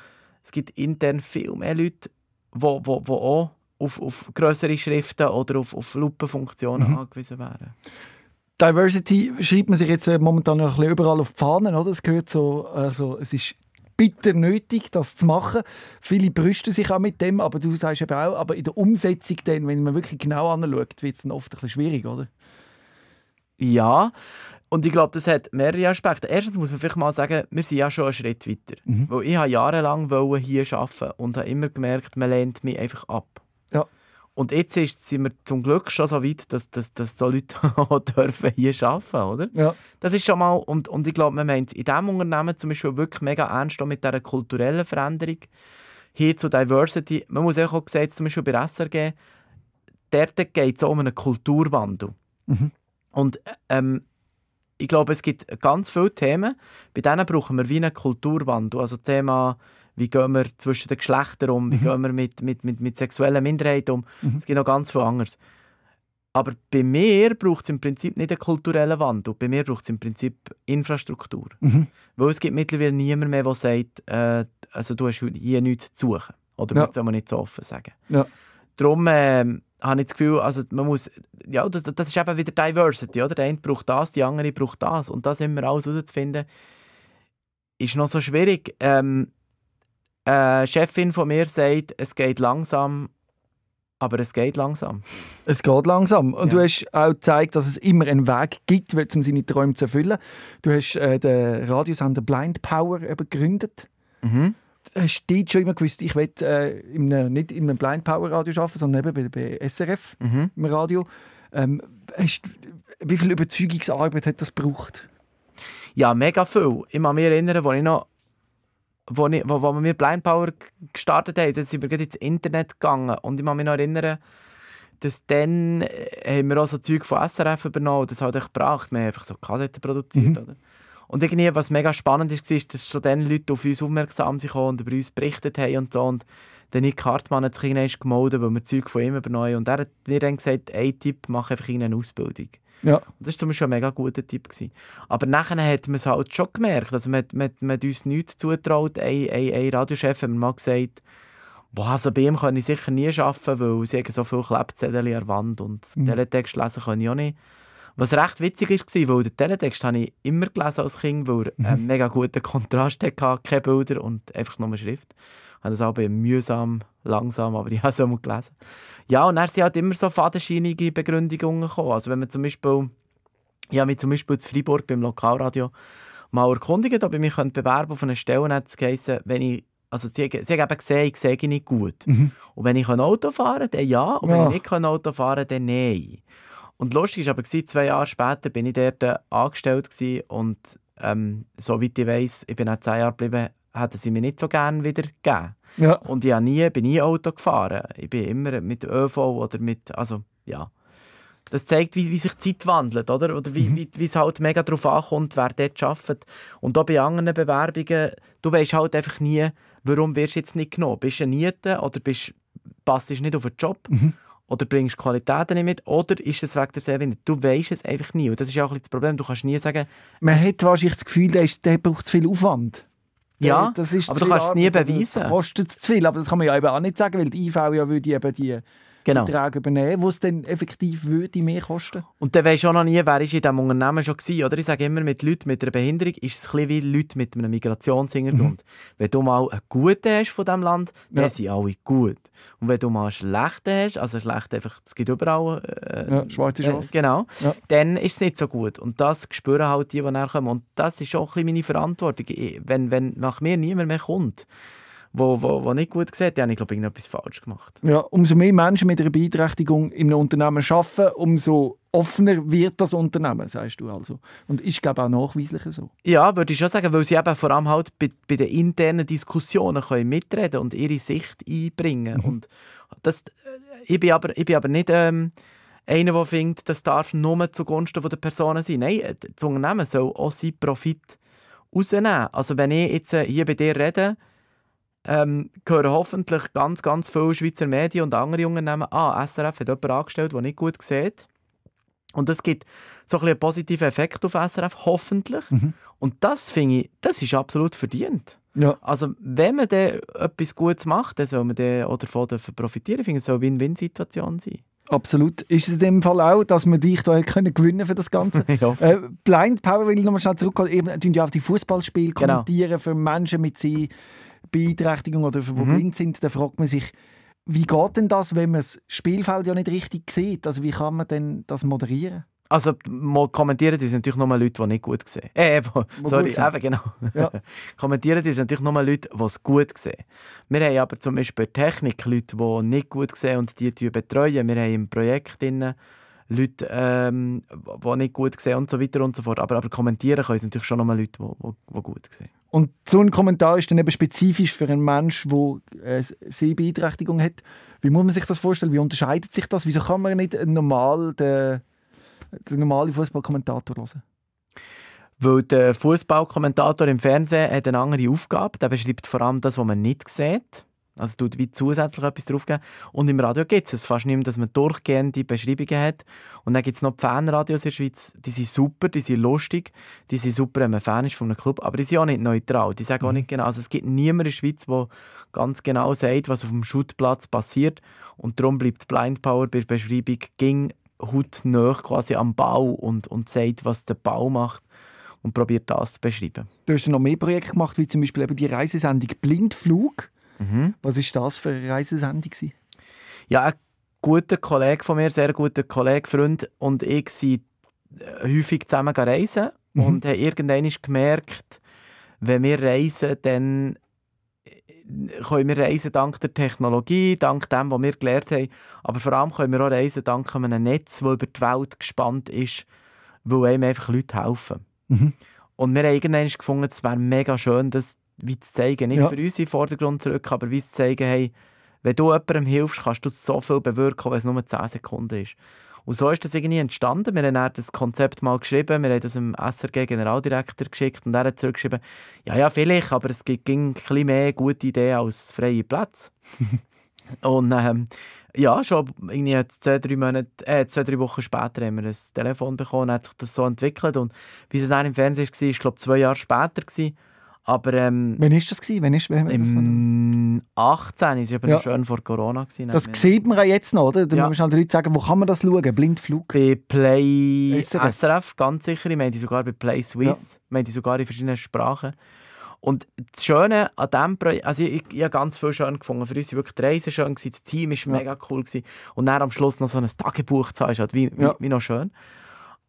es gibt intern viel mehr Leute, die auch auf, auf größere Schriften oder auf, auf Lupenfunktionen angewiesen wären. Diversity schreibt man sich jetzt äh, momentan noch ein bisschen überall auf die Fahnen, oder? Es gehört so, also es ist bitter nötig, das zu machen. Viele brüsten sich auch mit dem, aber du sagst eben auch, aber in der Umsetzung dann, wenn man wirklich genau anschaut, wird es dann oft ein bisschen schwierig, oder? Ja, und ich glaube, das hat mehrere Aspekte. Erstens muss man vielleicht mal sagen, wir sind ja schon einen Schritt weiter. Weil ich habe jahrelang hier arbeiten und habe immer gemerkt, man lehnt mich einfach ab. Ja. Und jetzt ist, sind wir zum Glück schon so weit, dass, dass, dass so Leute dürfen hier arbeiten oder? Ja. Das ist schon mal, und, und ich glaube, man meint es in diesem Unternehmen zum Beispiel wirklich mega ernst mit dieser kulturellen Veränderung hin zu Diversity. Man muss auch sehen, zum Beispiel bei SRG, dort geht es um einen Kulturwandel. Und ähm, ich glaube, es gibt ganz viele Themen, bei denen brauchen wir wie einen Kulturwandel. Also Thema, wie gehen wir zwischen den Geschlechtern um, wie gehen wir mit, mit, mit, mit sexuellen Minderheiten um. Es gibt noch ganz viel anderes. Aber bei mir braucht es im Prinzip nicht einen kulturellen Wandel. Bei mir braucht es im Prinzip Infrastruktur. Weil es gibt mittlerweile niemand mehr, der sagt, äh, also du hast hier nichts zu suchen. Oder Ja. soll man nicht so offen sagen. Ja. Darum ähm, habe ich das Gefühl, also man muss, ja, das, das ist eben wieder Diversity, oder? Der eine braucht das, die andere braucht das. Und das immer alles herauszufinden, ist noch so schwierig. Ähm, eine Chefin von mir sagt, es geht langsam, aber es geht langsam. Es geht langsam. Und Ja. du hast auch gezeigt, dass es immer einen Weg gibt, um seine Träume zu erfüllen. Du hast äh, den Radiosender Blind Power gegründet. Mhm. Hast du schon immer gewusst, ich will äh, in einem, nicht in einem Blind Power Radio arbeiten, sondern eben bei, bei SRF Mhm. im Radio. Ähm, hast, wie viel Überzeugungsarbeit hat das gebraucht? Ja, mega viel. Ich kann mich erinnern, als ich noch wo, ich, wo, wo wir Blind Power gestartet haben, dann sind wir gerade ins Internet gegangen. Und ich kann mich noch erinnern, dass dann äh, haben wir auch so Zeug von SRF übernommen. Das hat echt gebracht. Wir haben einfach so Kassetten produziert. Oder? Und irgendwie, was mega spannend ist, war, dass schon dann Leute auf uns aufmerksam sind gekommen und über uns berichtet haben und so. Und der Nick Hartmann hat sich irgendwann gemeldet, weil wir Zeug von ihm übernommen. Und er hat mir dann gesagt, ein Tipp, mach einfach irgendeine Ausbildung. Ja. Und Das war zum Beispiel ein mega guter Tipp. Gewesen. Aber nachher hat man es halt schon gemerkt. Also man, man, man hat uns nichts zutraut. Ein, ein, ein Radiochef hat mir mal gesagt, boah, also bei ihm kann ich sicher nie arbeiten, weil sie so viele Klebzettel an der Wand und Teletext lesen kann ich auch nicht. Was recht witzig war, weil den Teletext habe ich immer gelesen als Kind, weil er einen mega guten Kontrast hatte, keine Bilder und einfach nur Schrift. Habe das aber mühsam, langsam, aber ich habe es auch mal gelesen. Ja, und dann sind halt immer so fadenscheinige Begründungen gekommen. Also wenn man zum Beispiel, ich habe mich zum Beispiel in Freiburg beim Lokalradio mal erkundigt, ob ich mich bewerben auf eine Stelle, und hat es geheißen, wenn ich, also sie, sie haben eben gesehen, ich sehe nicht gut. Und wenn ich Auto fahren kann, dann ja, und wenn Ja. ich nicht Auto fahren kann, dann nein. Und lustig war aber, zwei Jahre später bin ich dort angestellt und ähm, soweit ich weiss, ich bin auch zehn Jahre geblieben, hätten sie mir nicht so gerne wieder gegeben. Ja. Und ich habe nie, bin nie Auto gefahren. Ich bin immer mit ÖV oder mit, also ja. Das zeigt, wie, wie sich die Zeit wandelt, oder? Oder wie, wie, wie es halt mega darauf ankommt, wer dort arbeitet. Und auch bei anderen Bewerbungen, du weißt halt einfach nie, warum wirst du jetzt nicht genommen. Bist du ein Niete oder bist, passt du nicht auf den Job? Oder bringst du Qualitäten nicht mit? Oder ist es wegen der Sehbehinderung? Du weißt es einfach nie. Und das ist ja auch ein bisschen das Problem. Du kannst nie sagen, Man hat wahrscheinlich das Gefühl, der braucht zu viel Aufwand. Ja, das ist aber du kannst es nie beweisen. Das kostet zu viel, aber das kann man ja eben auch nicht sagen, weil die IV ja würde eben die Genau. Beträge übernehmen, die es dann effektiv würde mehr kosten. Und dann weisst du auch noch nie, wer ist in diesem Unternehmen schon war. Oder ich sage immer, mit Leuten mit einer Behinderung ist es ein bisschen wie Leute mit einem Migrationshintergrund. Wenn du mal einen Guten hast von diesem Land, dann Ja. sind alle gut. Und wenn du mal einen Schlechten hast, also schlecht einfach, es gibt überall... Äh, Ja, schwarze äh, Schafe. genau. Ja. Dann ist es nicht so gut. Und das spüren halt die, die nachher kommen. Und das ist auch ein bisschen meine Verantwortung. Wenn, wenn nach mir niemand mehr kommt, wo, wo, wo nicht gut sieht, dann habe ich, glaube ich, irgendetwas falsch gemacht. Ja, umso mehr Menschen mit einer Beeinträchtigung in einem Unternehmen arbeiten, umso offener wird das Unternehmen, sagst du also. Und ist, glaube ich, auch nachweislich so. Ja, würde ich schon sagen, weil sie eben vor allem halt bei, bei den internen Diskussionen können mitreden und ihre Sicht einbringen. Und das, äh, ich, bin aber, ich bin aber nicht ähm, einer, der findet, das darf nur zugunsten der Personen sein. Nein, äh, das Unternehmen soll auch seinen Profit rausnehmen. Also wenn ich jetzt äh, hier bei dir rede, ähm, hören hoffentlich ganz, ganz viele Schweizer Medien und andere Unternehmen, ah, SRF hat jemanden angestellt, der nicht gut sieht. Und das gibt so ein bisschen einen positiven Effekt auf SRF, hoffentlich. Und das finde ich, das ist absolut verdient. Ja. Also wenn man dann etwas Gutes macht, dann soll man dann auch davon profitieren. Ich finde, es soll eine Win-Win-Situation sein. Absolut. Ist es in dem Fall auch, dass wir dich da können gewinnen für das Ganze? Ich hoffe. äh, Blind Power will ich nochmal schnell zurückkommen. Eben, tun ja auch die Fußballspiele Genau. kommentieren für Menschen mit Sehbeeinträchtigung oder die Mhm. blind sind. Da fragt man sich, wie geht denn das, wenn man das Spielfeld ja nicht richtig sieht? Also wie kann man denn das moderieren? Also kommentieren uns natürlich nur Leute, die nicht gut sehen. Äh, wo, Wo sorry, gut eben genau. Ja. kommentieren uns natürlich nur Leute, die es gut sehen. Wir haben aber zum Beispiel Technik Leute, die nicht gut sehen und die betreuen. Wir haben im Projekt drin Leute, ähm, die nicht gut sehen und so weiter und so fort. Aber, aber kommentieren können es natürlich schon nur Leute, die gut sehen. Und so ein Kommentar ist dann eben spezifisch für einen Menschen, der äh, Sehbeeinträchtigung hat. Wie muss man sich das vorstellen? Wie unterscheidet sich das? Wieso kann man nicht normal den, den normalen Fußballkommentator hören? Weil der Fußballkommentator im Fernsehen hat eine andere Aufgabe. Der beschreibt vor allem das, was man nicht sieht. Also tut wie zusätzlich etwas draufgeben. Und im Radio gibt es es fast nicht mehr, dass man durchgehende Beschreibungen hat. Und dann gibt es noch die Fanradios in der Schweiz. Die sind super, die sind lustig, die sind super, wenn man Fan ist von einem Club. Aber die sind auch nicht neutral. Die sagen auch nicht genau. Also es gibt niemanden in der Schweiz, der ganz genau sagt, was auf dem Schuttplatz passiert. Und darum bleibt Blind Power bei der Beschreibung ging hautnah quasi am Bau und, und sagt, was der Bau macht und probiert das zu beschreiben. Du hast dann noch mehr Projekte gemacht, wie zum Beispiel eben die Reisesendung Blindflug. Mhm. Was ist das für eine Reisesendung? Ja, ein guter Kollege von mir, sehr guter Kollege, Freund und ich sind äh, häufig zusammen reisen Mhm. und haben irgendwann gemerkt, wenn wir reisen, dann äh, können wir reisen dank der Technologie, dank dem, was wir gelernt haben. Aber vor allem können wir auch reisen dank einem Netz, das über die Welt gespannt ist, weil einem einfach Leute helfen. Mhm. Und wir haben irgendwann gefunden, es wäre mega schön, das wie zu zeigen. Nicht Ja. für uns in den Vordergrund zurück, aber wie zu zeigen, hey, wenn du jemandem hilfst, kannst du so viel bewirken, wenn es nur 10 Sekunden ist. Und so ist das irgendwie entstanden. Wir haben das Konzept mal geschrieben, wir haben das dem SRG-Generaldirektor geschickt und er hat zurückgeschrieben, ja, ja, vielleicht, aber es gibt ging ein bisschen mehr gute Ideen als freie Plätze. und ähm, ja, schon irgendwie zwei, drei, Monate, äh, zwei, drei Wochen später haben wir ein Telefon bekommen, hat sich das so entwickelt und wie es dann im Fernsehen war, war glaube zwei Jahre später. Gewesen. Aber ähm, Wann ist das? Gewesen? Wann ist, wann, das, im 18, es war aber Ja. noch schön vor Corona. Gewesen, das wir- sieht man ja jetzt noch, oder? Da Ja. müssen den Leuten sagen, wo kann man das schauen? Blindflug? Bei Play SRF. SRF, ganz sicher. Ich meine die sogar bei Play Swiss. Ich meine die sogar in verschiedenen Sprachen. Und das Schöne an diesem Projekt, also ich, ich, ich habe ganz viel schön gefunden. Für uns war wirklich die Reise schön, gewesen, das Team war Ja. mega cool. Gewesen. Und dann am Schluss noch so ein Tagebuch zu haben, ist halt wie, Ja. wie, wie noch schön.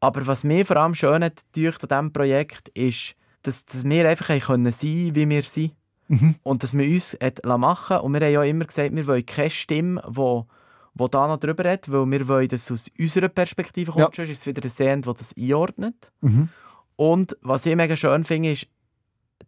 Aber was mir vor allem schön hat an diesem Projekt ist, dass, dass wir einfach können sein wie wir sind. Mhm. Und dass man uns machen. Und wir haben ja immer gesagt, wir wollen keine Stimme, die wo da noch drüber redet, weil wir wollen, dass es aus unserer Perspektive kommt. Ja. Sonst ist es wieder ein Sehend, der das einordnet. Mhm. Und was ich mega schön finde, ist,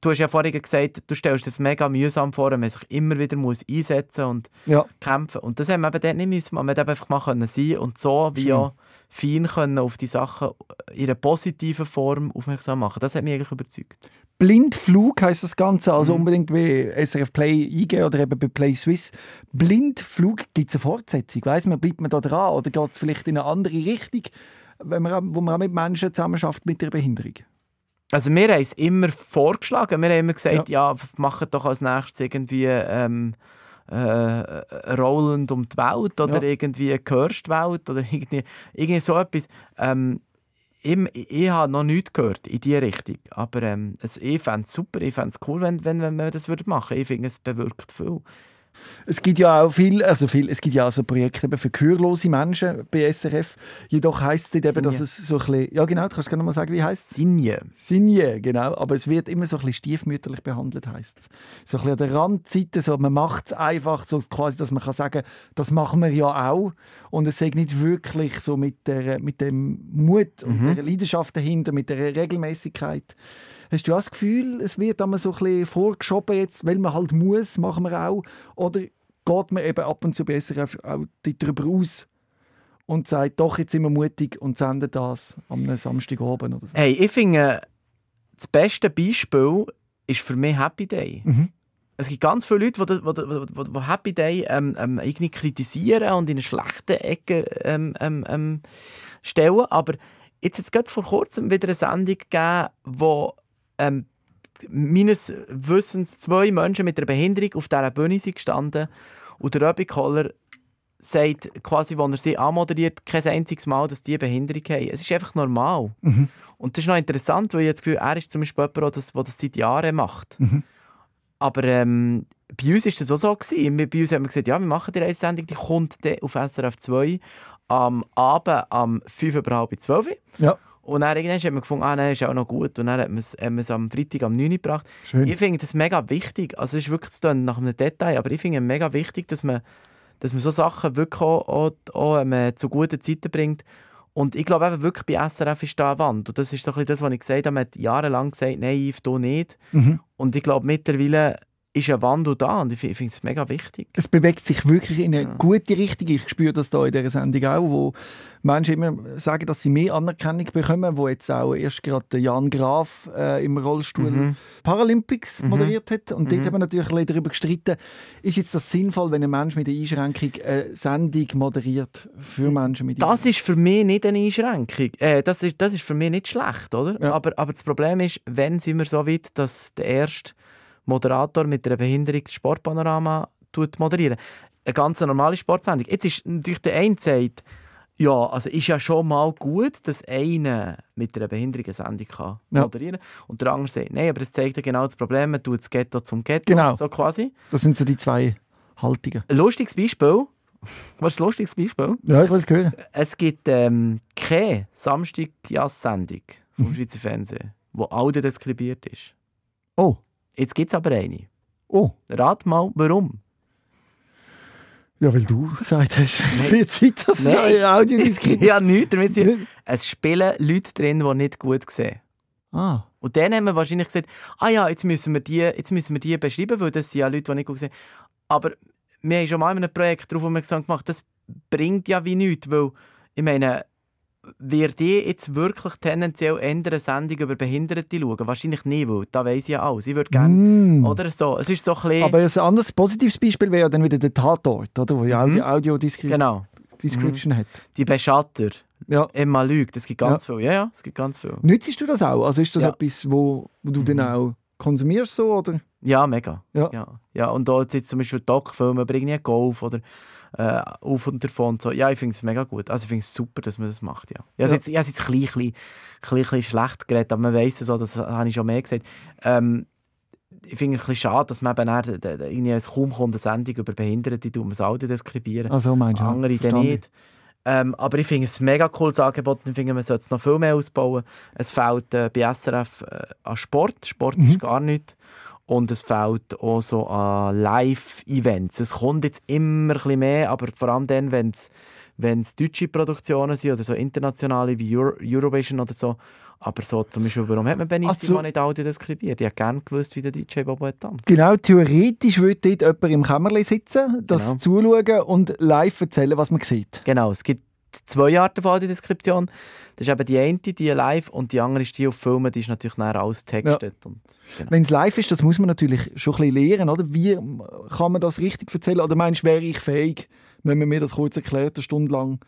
du hast ja vorhin gesagt, du stellst das mega mühsam vor, wenn man sich immer wieder muss einsetzen und Ja. kämpfen. Und das haben wir eben dort nicht müssen. Man hat einfach mal können sein und so wie Schön. Fein können auf die Sachen in einer positiven Form aufmerksam machen. Das hat mich eigentlich überzeugt. Blindflug heisst das Ganze, also Mhm. unbedingt bei SRF Play eingeben oder eben bei Play Swiss. Blindflug, gibt es eine Fortsetzung? Weiss man, bleibt man da dran oder geht es vielleicht in eine andere Richtung, wenn man, wo man auch mit Menschen zusammenarbeitet mit einer Behinderung? Also wir haben es immer vorgeschlagen. Wir haben immer gesagt, ja, macht doch als nächstes irgendwie ähm, äh, Roland um die Welt oder Ja. irgendwie Gehörst die Welt oder irgendwie, irgendwie so etwas. Ähm, ich, ich habe noch nichts gehört in diese Richtung. Aber ähm, es, ich fände es super, ich fände es cool, wenn, wenn, wenn wir das machen würden. Ich finde, es bewirkt viel. Es gibt ja auch viel, also viel, es gibt ja auch so Projekte eben für gehörlose Menschen bei SRF. Jedoch heisst es eben, dass Sinje. es so ein bisschen, ja genau, du kannst gerne mal sagen, wie heisst es? Sinje. Sinje, genau. Aber es wird immer so ein bisschen stiefmütterlich behandelt, heisst es. So ein bisschen an der Randseite, so, man macht es einfach, so quasi, dass man kann sagen das machen wir ja auch. Und es sei nicht wirklich so mit, der, mit dem Mut und Mhm. der Leidenschaft dahinter, mit der Regelmäßigkeit. Hast du das Gefühl, es wird einmal so ein bisschen vorgeschoben jetzt, weil man halt muss, machen wir auch? Oder geht man eben ab und zu besser auch auch darüber aus und sagt, doch, jetzt sind wir mutig und senden das am Samstagabend oder so? Hey, ich finde, das beste Beispiel ist für mich Happy Day. Mhm. Es gibt ganz viele Leute, die Happy Day ähm, ähm, irgendwie kritisieren und in eine schlechte Ecke ähm, ähm, ähm, stellen. Aber jetzt hat es gerade vor kurzem wieder eine Sendung gegeben, wo ähm, meines Wissens zwei Menschen mit einer Behinderung auf dieser Bühne sind gestanden und der Röbi Koller sagt quasi, als er sie anmoderiert, kein einziges Mal, dass die Behinderung haben. Es ist einfach normal. Und das ist noch interessant, weil ich das Gefühl er ist zum Beispiel jemand, der das, der das seit Jahren macht. Aber ähm, bei uns war das auch so. Gewesen. Bei uns haben wir gesagt, ja, wir machen die Reissendung, die kommt dann auf SRF 2 am Abend am 5 über halb 12 Uhr. Ja, Und dann irgendwann haben wir gefunden, ah nein, ist auch noch gut. Und dann haben wir es, am Freitag am 9 Uhr gebracht. schön. Ich finde das mega wichtig. Also es ist wirklich zu nach einem Detail, aber ich finde es mega wichtig, dass man, dass man so Sachen wirklich auch, auch, auch ähm, zu guten Zeiten bringt. Und ich glaube eben wirklich, bei SRF ist da eine Wand. Und das ist so ein bisschen das, was ich gesagt habe. Man hat jahrelang gesagt, nein, Yves, du nicht. Mhm. Und ich glaube, mittlerweile ist ein Wandel da und ich fi- ich finde es mega wichtig. Es bewegt sich wirklich in eine gute Richtung. Ich spüre das da in dieser Sendung auch, wo Menschen immer sagen, dass sie mehr Anerkennung bekommen, wo jetzt auch erst gerade Jan Graf äh, im Rollstuhl Mhm. Paralympics moderiert hat. Und dort haben wir natürlich ein darüber gestritten, ist jetzt das sinnvoll, wenn ein Mensch mit einer Einschränkung eine Sendung moderiert für Menschen mit Das ist für mich nicht eine Einschränkung. Äh, das, ist, das ist für mich nicht schlecht, oder? Ja. Aber, aber das Problem ist, wenn sind wir so weit, dass der erste Moderator mit einer Behinderung das Sportpanorama tut moderieren. Eine ganz normale Sportsendung. Jetzt ist natürlich der eine sagt, ja, also ist ja schon mal gut, dass einer mit einer Behinderung eine Sendung kann Ja. moderieren kann. Und der andere sagt, nein, aber das zeigt ja genau das Problem, man tut das Ghetto zum Ghetto, Genau. so quasi. Das sind so die zwei Haltungen. Ein lustiges Beispiel, was ist ein lustiges Beispiel? Ja, ich will es. Es gibt ähm, keine Samstag-Sendung Mhm. vom Schweizer Fernsehen, wo Audio deskribiert ist. Oh, Jetzt gibt es aber eine. oh. Rat mal, warum? Ja, weil du gesagt hast, es wird Zeit, dass es ein Audio gibt. ja, nichts damit. Nicht? Es spielen Leute drin, die nicht gut sehen. Ah, Und dann haben wir wahrscheinlich gesagt, ah ja, jetzt müssen wir die, jetzt müssen wir die beschreiben, weil das sind ja Leute, die nicht gut sehen. Aber wir haben schon mal in einem Projekt darauf aufmerksam gemacht, das bringt ja wie nichts, weil, ich meine, wird die jetzt wirklich tendenziell eher eine Sendung über Behinderte schauen? Wahrscheinlich nicht, weil da weiss ich ja alles. Ich würde gerne, Mm. oder so, es ist so ein Aber ein anderes positives Beispiel wäre ja dann wieder der Tatort, oder? wo ja Mhm. Audio, Audio genau, Description hat. die Beschatter, Ja. Emma Lüg, es gibt ganz viel, ja, ja, es gibt ganz viel. Nützt du das auch? Also ist das Ja. etwas, wo, wo du dann Mhm. auch konsumierst so, oder? Ja, mega. Ja. Ja, ja und da jetzt zum Beispiel Doc-Filme, aber irgendwie Golf oder äh, auf und davon und so. Ja, ich finde es mega gut. Also ich finde es super, dass man das macht, ja. Ich habe Ja. es jetzt, ich habe es jetzt klein, klein, klein, klein schlecht geredet, aber man weiss es so, das habe ich schon mehr gesagt. Ähm, ich finde es ein bisschen schade, dass man eben irgendwie es kaum kommt eine Sendung über Behinderte, die um das Audio deskribieren. Also meinst du? andere dann nicht. Ähm, aber ich finde es ein mega cooles Angebot und ich finde, man sollte es noch viel mehr ausbauen. Es fehlt äh, bei SRF äh, an Sport. Sport Mhm. ist gar nichts. Und es fehlt auch so an Live-Events. Es kommt jetzt immer ein bisschen mehr, aber vor allem dann, wenn es wenn es deutsche Produktionen sind oder so internationale wie Euro Eurovision oder so. Aber so zum Beispiel, warum hat man Benissimo Also- nicht Audio deskribiert? Ich hätte gerne gewusst, wie der DJ Bobo hat tanzt. Genau, theoretisch würde dort jemand im Kämmerlein sitzen, das Genau. zuschauen und live erzählen, was man sieht. Genau, es gibt zwei Arten von Audiodeskription. Das ist eben die eine, die live, und die andere ist die auf Filmen, die ist natürlich nachher alles textet. Und, genau. Wenn es live ist, das muss man natürlich schon ein bisschen lernen, oder? Wie kann man das richtig erzählen? Oder meinst du, wäre ich fähig, wenn man mir das kurz erklärt, eine Stunde lang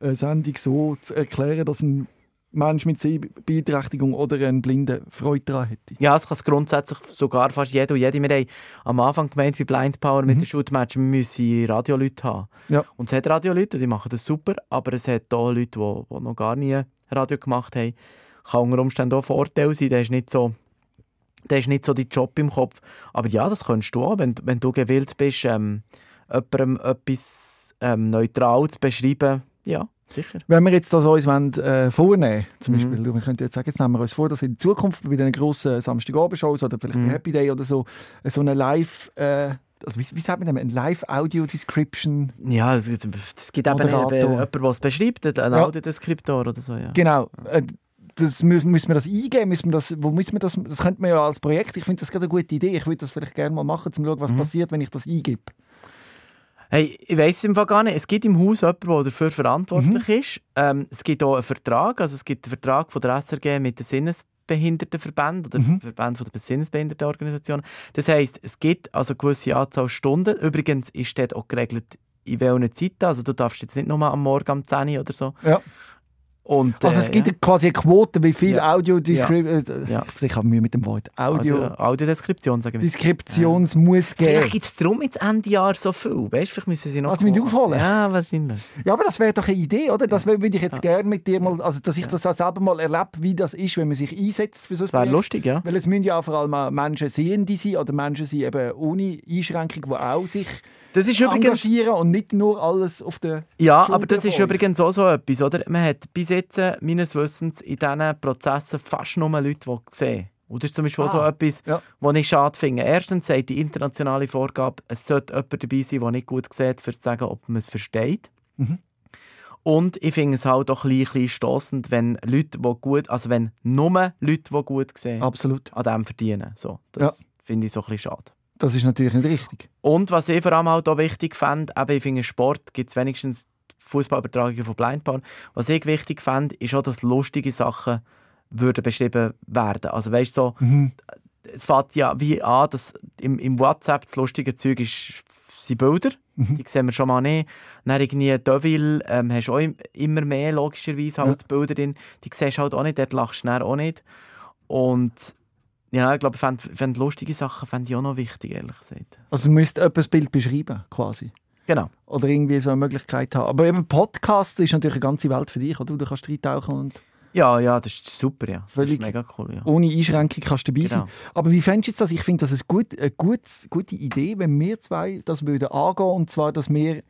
eine Sendung so zu erklären, dass ein Mensch mit Sehbeeinträchtigung oder ein Blinder Freude daran hätte. Ja, es kann es grundsätzlich sogar fast jeder und jede. Wir haben am Anfang gemeint, wie Blind Power mit Mhm. den Shootmatch, wir müssen Radioleute haben. Ja. Und es hat Radioleute, und die machen das super, aber es hat auch Leute, die, die noch gar nie Radio gemacht haben. Kann unter Umständen auch ein Vorteil sein, der ist nicht so... Der ist nicht so dein Job im Kopf. Aber ja, das kannst du auch, wenn, wenn du gewillt bist, ähm, jemandem etwas ähm, neutral zu beschreiben. Ja, sicher. Wenn wir jetzt das uns wollen, äh, vornehmen zum Mhm. Beispiel, wir könnten jetzt sagen, jetzt nehmen wir uns vor, dass in Zukunft bei den grossen Samstagabendshows oder vielleicht Mhm. bei Happy Day oder so, äh, so eine Live, äh, also wie, wie sagt man das, eine Live-Audio-Description, Ja, es, gibt eben jemanden, der es beschreibt, ein Ja. Audiodeskriptor oder so. Ja. genau, äh, das mü müssen wir das eingeben, müssen wir das, wo müssen wir das, das könnte man ja als Projekt, ich finde das gerade eine gute Idee, ich würde das vielleicht gerne mal machen, um zu schauen, was Mhm. passiert, wenn ich das eingebe. Hey, ich weiß es im Fall gar nicht. Es gibt im Haus jemanden, der dafür verantwortlich Mhm. ist. Ähm, es gibt auch einen Vertrag, also es gibt einen Vertrag von der SRG mit den Sinnesbehindertenverbänden oder Mhm. Verbänden der Sinnesbehindertenorganisationen. Das heisst, es gibt also eine gewisse Anzahl Stunden. Übrigens ist dort auch geregelt, in welchen Zeiten. Also du darfst jetzt nicht nur am Morgen um 10 Uhr oder so. Ja. Und, Also äh, es gibt ja. quasi eine Quote, wie viel Ja. Audio-Description, Ja. ich habe Mühe mit dem Wort, Audio... Audio, Audiodeskription, sagen wir. Deskriptions muss geben. Vielleicht gibt es darum jetzt Ende Jahr so viel. Weißt, vielleicht müssen sie noch... Also mit aufholen? Ja, wahrscheinlich. Ja, aber das wäre doch eine Idee, oder? Das würde ich jetzt gerne mit dir mal, also dass ich das auch selber mal erlebe, wie das ist, wenn man sich einsetzt für so ein Das wäre lustig, ja. Weil es müssen ja auch vor allem Menschen Sehende sein oder Menschen sein eben ohne Einschränkung, die auch sich Das ist übrigens... engagieren und nicht nur alles auf der Ja, Schulter aber das ist übrigens auch so etwas, oder? Man hat bis jetzt, äh, meines Wissens, in diesen Prozessen fast nur Leute, die sehen. Und das ist zum Beispiel auch so Ah, etwas, ja. was ich schade finde. Erstens sagt die internationale Vorgabe, es sollte jemand dabei sein, der nicht gut sieht, um zu sagen, ob man es versteht. Mhm. Und ich finde es halt auch ein bisschen, stossend, wenn Leute, die gut, also wenn nur Leute, die gut sehen, Absolut. an dem verdienen. So, das finde ich so ein bisschen schade. Das ist natürlich nicht richtig. Und was ich vor allem halt auch wichtig fand, eben, ich finde, Sport gibt es wenigstens Fußballübertragungen von Blindbahn. Was ich wichtig fand, ist auch, dass lustige Sachen würden beschrieben werden. Also weißt du, so, Mhm. es fängt ja wie an, dass im, im WhatsApp das lustige Zeug ist, sind Bilder. Mhm. Die sehen wir schon mal nicht. Dann irgendwie Deville, ähm, hast du auch im- immer mehr logischerweise halt Bilder drin. Die siehst du halt auch nicht, dort lachst du auch nicht. Und ja, ich glaube, ich fände fänd lustige Sachen fände ich auch noch wichtig, ehrlich gesagt. Also du müsst jemand das Bild beschreiben, quasi. Genau. Oder irgendwie so eine Möglichkeit haben. Aber eben Podcast ist natürlich eine ganze Welt für dich, oder? Du kannst reintauchen und Ja, ja, das ist super, ja. Völlig Das ist mega cool, ja. ohne Einschränkung kannst du dabei Genau. sein. Aber wie fändest du das? Ich finde das eine, gut, eine gut, gute Idee, wenn wir zwei das würden angehen und zwar, dass wir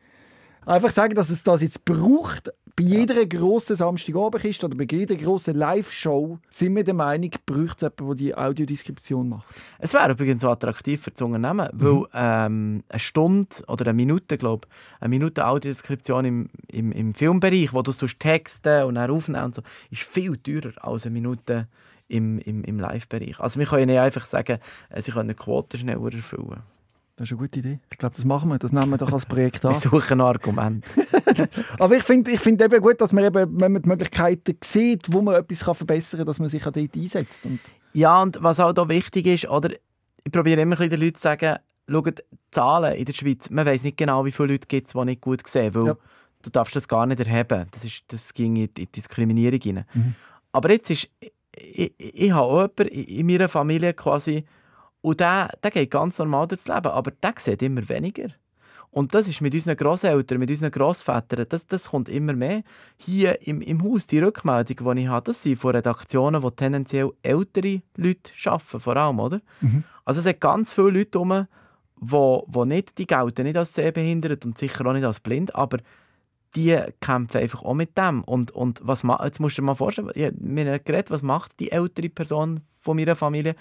einfach sagen, dass es das jetzt braucht. Bei jeder grossen Samstagabendkiste oder bei jeder grossen Live-Show sind wir der Meinung, braucht es jemanden, der die Audiodeskription macht. Es wäre übrigens auch attraktiv für das Unternehmen, weil ähm, eine Stunde oder eine Minute, glaube eine Minute Audiodeskription im, im, im Filmbereich, wo du texten und dann aufnehmen und so, ist viel teurer als eine Minute im, im, im Live-Bereich. Also wir können nicht einfach sagen, äh, sie können eine Quote schneller erfüllen. Das ist eine gute Idee. Ich glaube, das machen wir. Das nehmen wir doch als Projekt an. Wir suchen ein Argument. Aber ich finde ich find eben gut, dass man eben, wenn man die Möglichkeiten sieht, wo man etwas kann verbessern kann, dass man sich auch dort einsetzt. Und Ja, und was auch da wichtig ist, oder, ich probiere immer ein bisschen den Leuten zu sagen, schaut, Zahlen in der Schweiz, man weiß nicht genau, wie viele Leute gibt es, die nicht gut sehen, weil Ja. du darfst das gar nicht erheben. Das, ist, das ging in die Diskriminierung rein. Mhm. Aber jetzt ist, ich, ich, ich habe auch jemanden in meiner Familie quasi, und der, der geht ganz normal durchs Leben, aber der sieht immer weniger. Und das ist mit unseren Grosseltern, mit unseren Grossvätern, das, das kommt immer mehr. Hier im, im Haus, die Rückmeldung, die ich habe, das sind von Redaktionen, die tendenziell ältere Leute arbeiten, vor allem, oder? Mhm. Also es sind ganz viele Leute herum, die, die nicht, die gelten nicht als sehbehindert und sicher auch nicht als blind, aber die kämpfen einfach auch mit dem. Und, und was jetzt musst du dir mal vorstellen, ich, mir geredet, was macht die ältere Person von meiner Familie?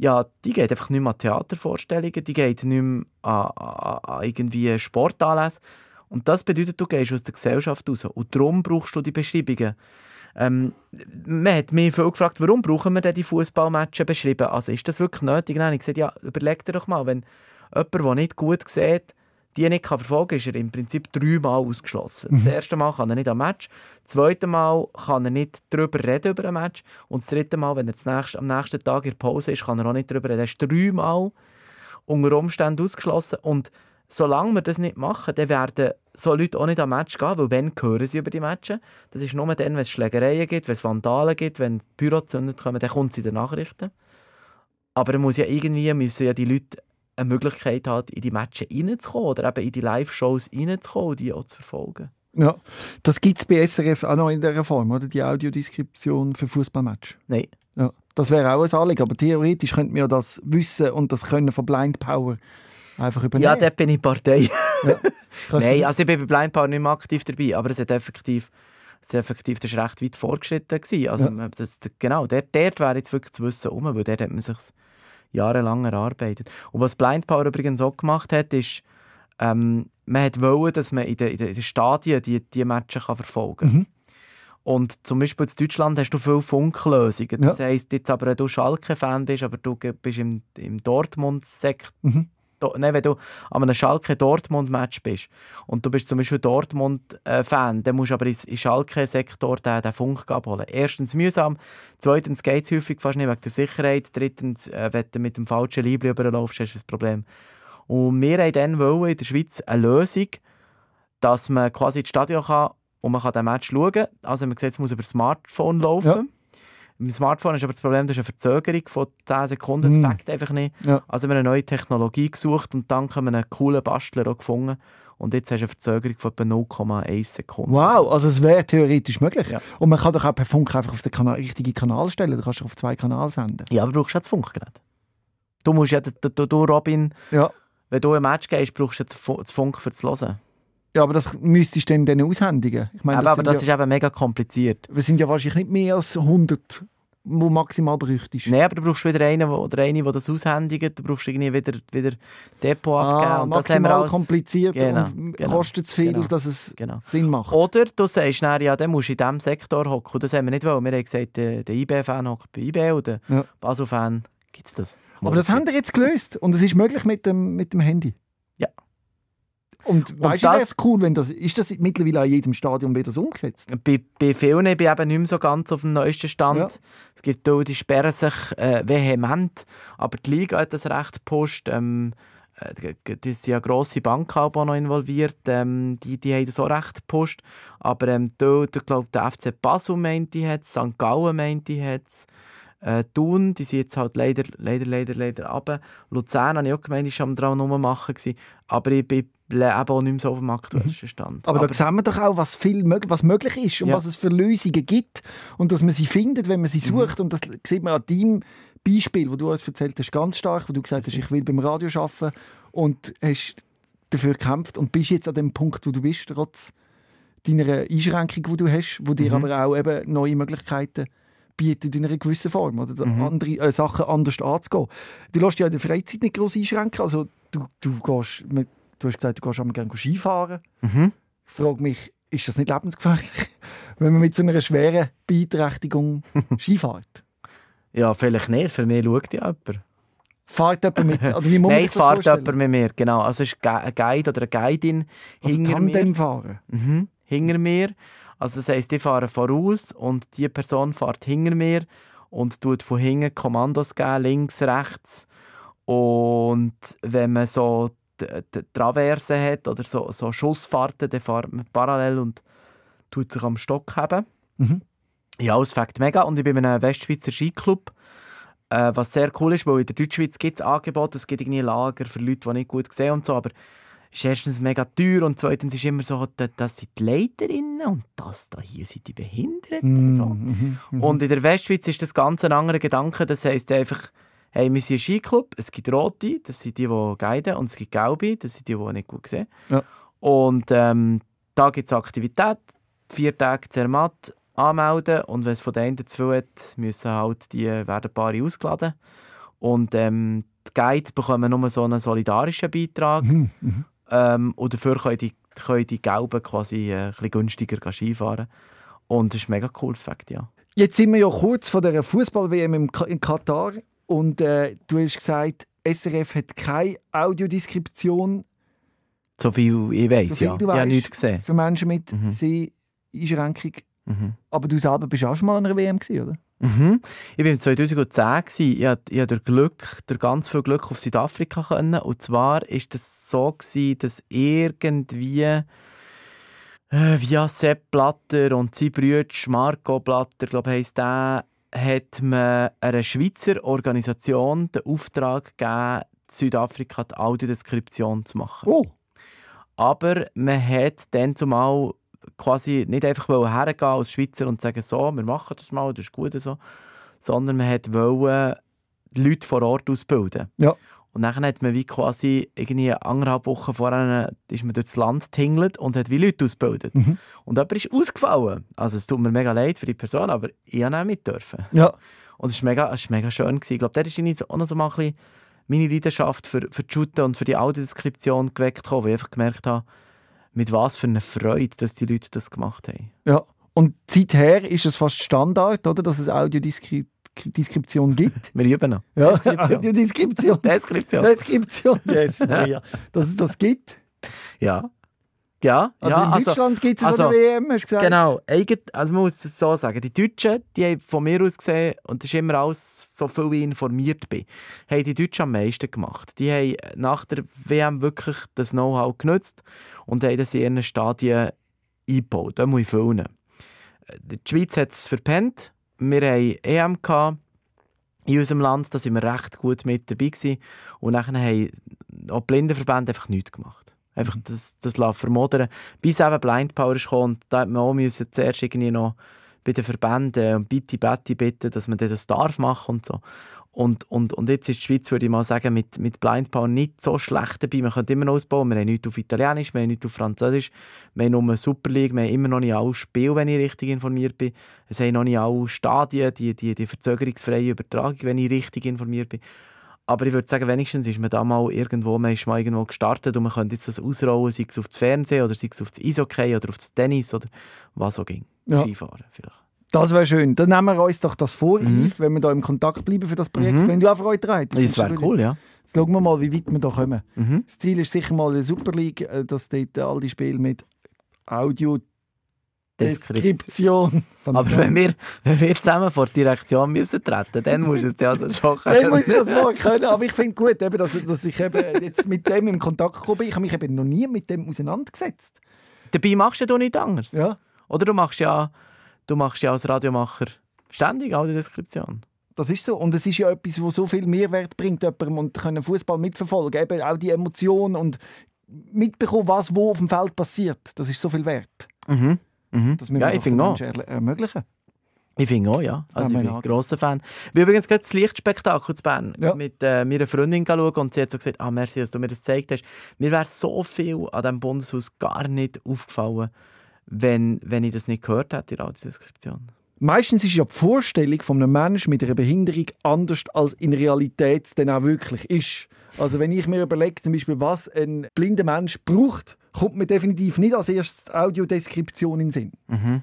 Ja, die geht einfach nicht mehr an Theatervorstellungen, die geht nicht mehr an, an, an irgendwie Sportanlässe. Und das bedeutet, du gehst aus der Gesellschaft raus. Und darum brauchst du die Beschreibungen. Ähm, man hat mich viel gefragt, warum brauchen wir denn die Fußballmatches beschrieben? Also ist das wirklich nötig? Habe ich gesagt, ja, überleg dir doch mal, wenn jemand, der nicht gut sieht, die nicht kann verfolgen kann, ist er im Prinzip dreimal ausgeschlossen. Das erste Mal kann er nicht am Match, das zweite Mal kann er nicht darüber reden über ein Match und das dritte Mal, wenn er das nächste, am nächsten Tag in der Pause ist, kann er auch nicht darüber reden. Er ist dreimal unter Umständen ausgeschlossen und solange wir das nicht machen, dann werden so Leute auch nicht am Match gehen, weil wenn hören sie über die Matches. Das ist nur dann, wenn es Schlägereien gibt, wenn es Vandalen gibt, wenn Büro zündet kommen, dann kommt es in den Nachrichten. Aber er muss ja irgendwie müssen ja die Leute eine Möglichkeit haben, in die Matches reinzukommen oder eben in die Live-Shows reinzukommen und die auch zu verfolgen. Ja, das gibt es bei SRF auch noch in dieser Form, oder? Die Audiodeskription für Fußballmatch. Nein. Ja, das wäre auch ein Anliegen, aber theoretisch könnte man ja das Wissen und das Können von Blind Power einfach übernehmen. Ja, dort bin ich Partei. Ja. Nein, also ich bin bei Blind Power nicht mehr aktiv dabei, aber es hat effektiv, es hat effektiv das ist recht weit vorgeschritten gewesen. Also Ja. das, genau, dort, dort wäre jetzt wirklich das Wissen um, weil dort hat man sich jahrelang erarbeitet. Und was Blind Power übrigens auch gemacht hat, ist, ähm, man hat wollen, dass man in den, in den Stadien die, die Matches kann verfolgen kann. Mhm. Und zum Beispiel in Deutschland hast du viele Funklösungen. Das heisst, jetzt aber, wenn du Schalke-Fan bist, aber du bist im, im Dortmund-Sektor, Mhm. Nein, wenn du an einem Schalke-Dortmund-Match bist und du bist zum Beispiel Dortmund-Fan, dann musst du aber in Schalke-Sektor den, den Funk abholen. Erstens mühsam, zweitens geht es häufig fast nicht wegen der Sicherheit, drittens, äh, wenn du mit dem falschen Liebling überlaufst, hast du ein Problem. Und wir wollten dann wollen in der Schweiz eine Lösung, dass man quasi ins Stadion kann und man kann den Match schauen. Also man sieht, es muss über das Smartphone laufen. Ja. Im Smartphone ist aber das Problem, du hast eine Verzögerung von 10 Sekunden, das Mm. fängt einfach nicht. Ja. Also haben wir eine neue Technologie gesucht und dann haben wir einen coolen Bastler auch gefunden. Und jetzt hast du eine Verzögerung von etwa 0,1 Sekunden. Wow, also es wäre theoretisch möglich. Ja. Und man kann doch auch per Funk einfach auf den Kanal, richtigen Kanal stellen. Du kannst auf zwei Kanäle senden. Ja, aber du brauchst ja das Funkgerät. Du musst ja, du, du, du Robin, Ja. wenn du ein Match gehst, brauchst du das Funk für das Hören. Ja, aber das müsstest du dann denen aushändigen. Ich meine, Aber, aber sind das ja, ist eben mega kompliziert. wir sind ja wahrscheinlich nicht mehr als 100, wo maximal bräuchtest. Nein, aber du brauchst wieder einen oder eine, die das aushändigt. Du brauchst irgendwie wieder, wieder Depot abgeben. Ah, und das haben wir maximal alles- kompliziert Genau, und genau, kostet zu viel, genau, dass es genau. Sinn macht. Oder du sagst dann, ja, dann musst du in diesem Sektor hocken. Und Das haben wir nicht wollen. Wir haben gesagt, der, der IB-Fan hockt bei IB und der Ja. Basel-Fan gibt es das. Aber das haben wir jetzt gelöst und es ist möglich mit dem, mit dem Handy. Und du, das- es cool, wenn das, ist das mittlerweile an jedem Stadion wieder so umgesetzt? Bei, bei vielen bin ich eben nicht mehr so ganz auf dem neuesten Stand. Ja. Es gibt auch, die sperren sich äh, vehement, aber die Liga hat das recht gepusht. Ähm, äh, die sind ja grosse Banken auch noch involviert, ähm, die, die haben das auch recht gepusht. Aber ähm, da, da glaube der FC Basel meinte hat es, St. Gallen meinte hat es. Äh, Thun, die sind jetzt halt leider, leider, leider, leider runter. Luzern habe ich auch gemeint, ist am dran rummachen gewesen. Aber ich bin eben auch nicht mehr so auf dem aktuellsten Stand. Mhm. Aber, da sehen wir doch auch, was, viel mög was möglich ist und Ja. was es für Lösungen gibt und dass man sie findet, wenn man sie Mhm. sucht. Und das sieht man an deinem Beispiel, wo du uns erzählt hast, ganz stark, wo du gesagt hast, ich will beim Radio arbeiten und hast dafür gekämpft und bist jetzt an dem Punkt, wo du bist, trotz deiner Einschränkung, die du hast, wo dir Mhm. aber auch eben neue Möglichkeiten bietet in einer gewissen Form oder Mhm. andere äh, Sachen anders anzugehen. Du lässt dich ja in der Freizeit nicht groß einschränken, also du, du gehst, du hast gesagt, du gehst einmal gerne Skifahren. Mhm. Ich frage mich, ist das nicht lebensgefährlich, wenn man mit so einer schweren Beeinträchtigung Ski fährt? Ja, vielleicht nicht. Für mich schaut ja jemand. Fährt jemand mit? Oder wie muss Nein, das fährt vorstellen? jemand mit mir. Genau. Also ist ein Guide oder eine Guidin Also hinter Tandem mir. fahren? Mhm. Hinter mir. Also das heisst, ich fahre voraus und die Person fährt hinter mir und tut von hinten Kommandos geben, links, rechts. Und wenn man so die, die Traverse hat oder so, so Schussfahrten, dann fährt man parallel und tut sich am Stock haben. Mhm. Ja, es fängt mega. Und ich bin in einem Westschweizer Skiclub. Äh, was sehr cool ist, weil in der Deutschschweiz gibt es Angebote, es gibt irgendwie Lager für Leute, die nicht gut sehen und so, aber ist erstens mega teuer und zweitens ist immer so, da- das sind die Leiterinnen und das da hier sind die Behinderten. So. Mhm. Mhm. Und in der Westschweiz ist das ganz ein anderer Gedanke. Das heisst einfach, hey, wir sind ein Skiclub, es gibt Rote, das sind die, die guiden, und es gibt Gelbe, das sind die, die nicht gut sehen. Ja. Und ähm, da gibt es Aktivität, vier Tage Zermatt anmelden und wenn es von denen zu viel hat, müssen halt die werden Paare ausgeladen. Und ähm, die Guides bekommen nur so einen solidarischen Beitrag. Mhm. Ähm, und dafür können die, können die Gelben quasi äh, ein bisschen günstiger Skifahren. Und das ist ein mega cooles Fakt, ja. Jetzt sind wir ja kurz vor der Fußball-WM in Katar und äh, du hast gesagt, SRF hat keine Audiodeskription So viel ich weiß, So viel ja. du Ich habe nichts gesehen. für Menschen mit Mhm. Seh-Einschränkung. Mhm. Aber du selber bist auch schon mal an einer WM gewesen, oder? Mhm. Ich war 2010. gewesen. Ich hatte, ich hatte durch Glück, durch ganz viel Glück auf Südafrika können. Und zwar war das so, gewesen, dass irgendwie äh, via Sepp Blatter und sein Bruder Marco Blatter, glaube ich, heisst der, hat man einer Schweizer Organisation den Auftrag gegeben, Südafrika die Audiodeskription zu machen. Oh, Aber man hat dann zumal quasi nicht einfach hergehen als Schweizer und sagen, so, wir machen das mal, das ist gut so, sondern man hat wollen die Leute vor Ort ausbilden. Ja. Und dann hat man wie quasi irgendwie anderthalb Wochen vorher ist man durchs Land tingelt und hat wie Leute ausgebildet. Mhm. Und jemand ist ausgefallen. Also es tut mir mega leid für die Person, aber ich durfte auch mit. Dürfen. ja. Und es war mega, es mega schön. Gewesen. Ich glaube, da ist auch noch so mal ein bisschen meine Leidenschaft für, für die Shooten und für die Audiodeskription geweckt, gekommen, weil ich einfach gemerkt habe, mit was für einer Freude, dass die Leute das gemacht haben. Ja. Und seither ist es fast Standard, oder, dass es Audiodeskription gibt. Wir üben noch. Ja, Deskription. Audiodeskription. Deskription. Deskription, yes, Maria. Dass es das gibt. Ja. Ja, Also ja, in Deutschland gibt es also- der WM, hast du gesagt? Genau, also man muss es so sagen, die Deutschen, die haben von mir aus gesehen, und das ist immer alles, so viel ich informiert bin, haben die Deutschen am meisten gemacht. Die haben nach der WM wirklich das Know-how genutzt und haben das in ihren Stadien eingebaut. Da muss ich vielen. Die Schweiz hat es verpennt. Wir haben EM gehabt in unserem Land, da sind wir recht gut mit dabei gewesen. Und dann haben auch die Blindenverbände einfach nichts gemacht. Einfach das, das vermodern. Bis eben Blind Power gekommen, und da hat man auch müssen zuerst irgendwie noch bei den Verbänden und bitte, bitte, bitten, dass man das darf machen und so. Und, und, und jetzt ist die Schweiz, würde ich mal sagen, mit, mit Blind Power nicht so schlecht dabei. Man könnte immer noch ausbauen. Wir haben nichts auf Italienisch, wir haben nichts auf Französisch, wir haben nur eine Super League, wir haben immer noch nicht alle Spiele, wenn ich richtig informiert bin. Es haben noch nicht alle Stadien, die, die, die verzögerungsfreie Übertragung, wenn ich richtig informiert bin. Aber ich würde sagen, wenigstens ist man da mal irgendwo, man ist mal irgendwo gestartet und man könnte jetzt das ausrollen, sei es auf das Fernsehen oder sei es auf das Eishockey oder auf das Tennis oder was auch ging. Ja. Skifahren vielleicht. Das wäre schön. Dann nehmen wir uns doch das vor, Yves, wenn wir da im Kontakt bleiben für das Projekt. Mhm. Wenn du auch Freude daran hast. Das wäre cool, ja. Jetzt schauen wir mal, wie weit wir da kommen. Mhm. Das Ziel ist sicher mal eine Super League, äh, dass dort all die Spiele mit Audiodeskription. Dann- Aber wenn wir, wenn wir zusammen vor die Direktion müssen treten, dann muss es ja also schon Dann muss ich das mal können. Aber ich finde gut, eben, dass, dass ich eben jetzt mit dem in Kontakt gekommen bin. Ich habe mich eben noch nie mit dem auseinandergesetzt. Dabei machst du ja nichts anderes. Ja, Oder du machst ja, du machst ja als Radiomacher ständig Audiodeskription. das ist so. Und es ist ja etwas, wo so viel Mehrwert bringt, jemandem und können Fußball mitverfolgen. Eben auch die Emotionen und mitbekommen, was wo auf dem Feld passiert. Das ist so viel wert. Mhm. Mhm. Das müssen Ja, wir ich doch finde den auch. Menschen ermöglichen. Ich finde auch, ja. Also haben ich bin ein grosser Fan. Ich bin übrigens gerade das Lichtspektakel zu Bern Ja. mit äh, meiner Freundin schauen und sie hat so gesagt, ah, merci, dass du mir das gezeigt hast. Mir wäre so viel an diesem Bundeshaus gar nicht aufgefallen, wenn, wenn ich das nicht gehört hätte, die Radiodeskription. Meistens ist ja die Vorstellung von einem Menschen mit einer Behinderung anders, als in Realität es dann auch wirklich ist. Also wenn ich mir überlege, zum Beispiel, was ein blinder Mensch braucht, kommt mir definitiv nicht als erstes Audiodeskription in den Sinn. Mhm.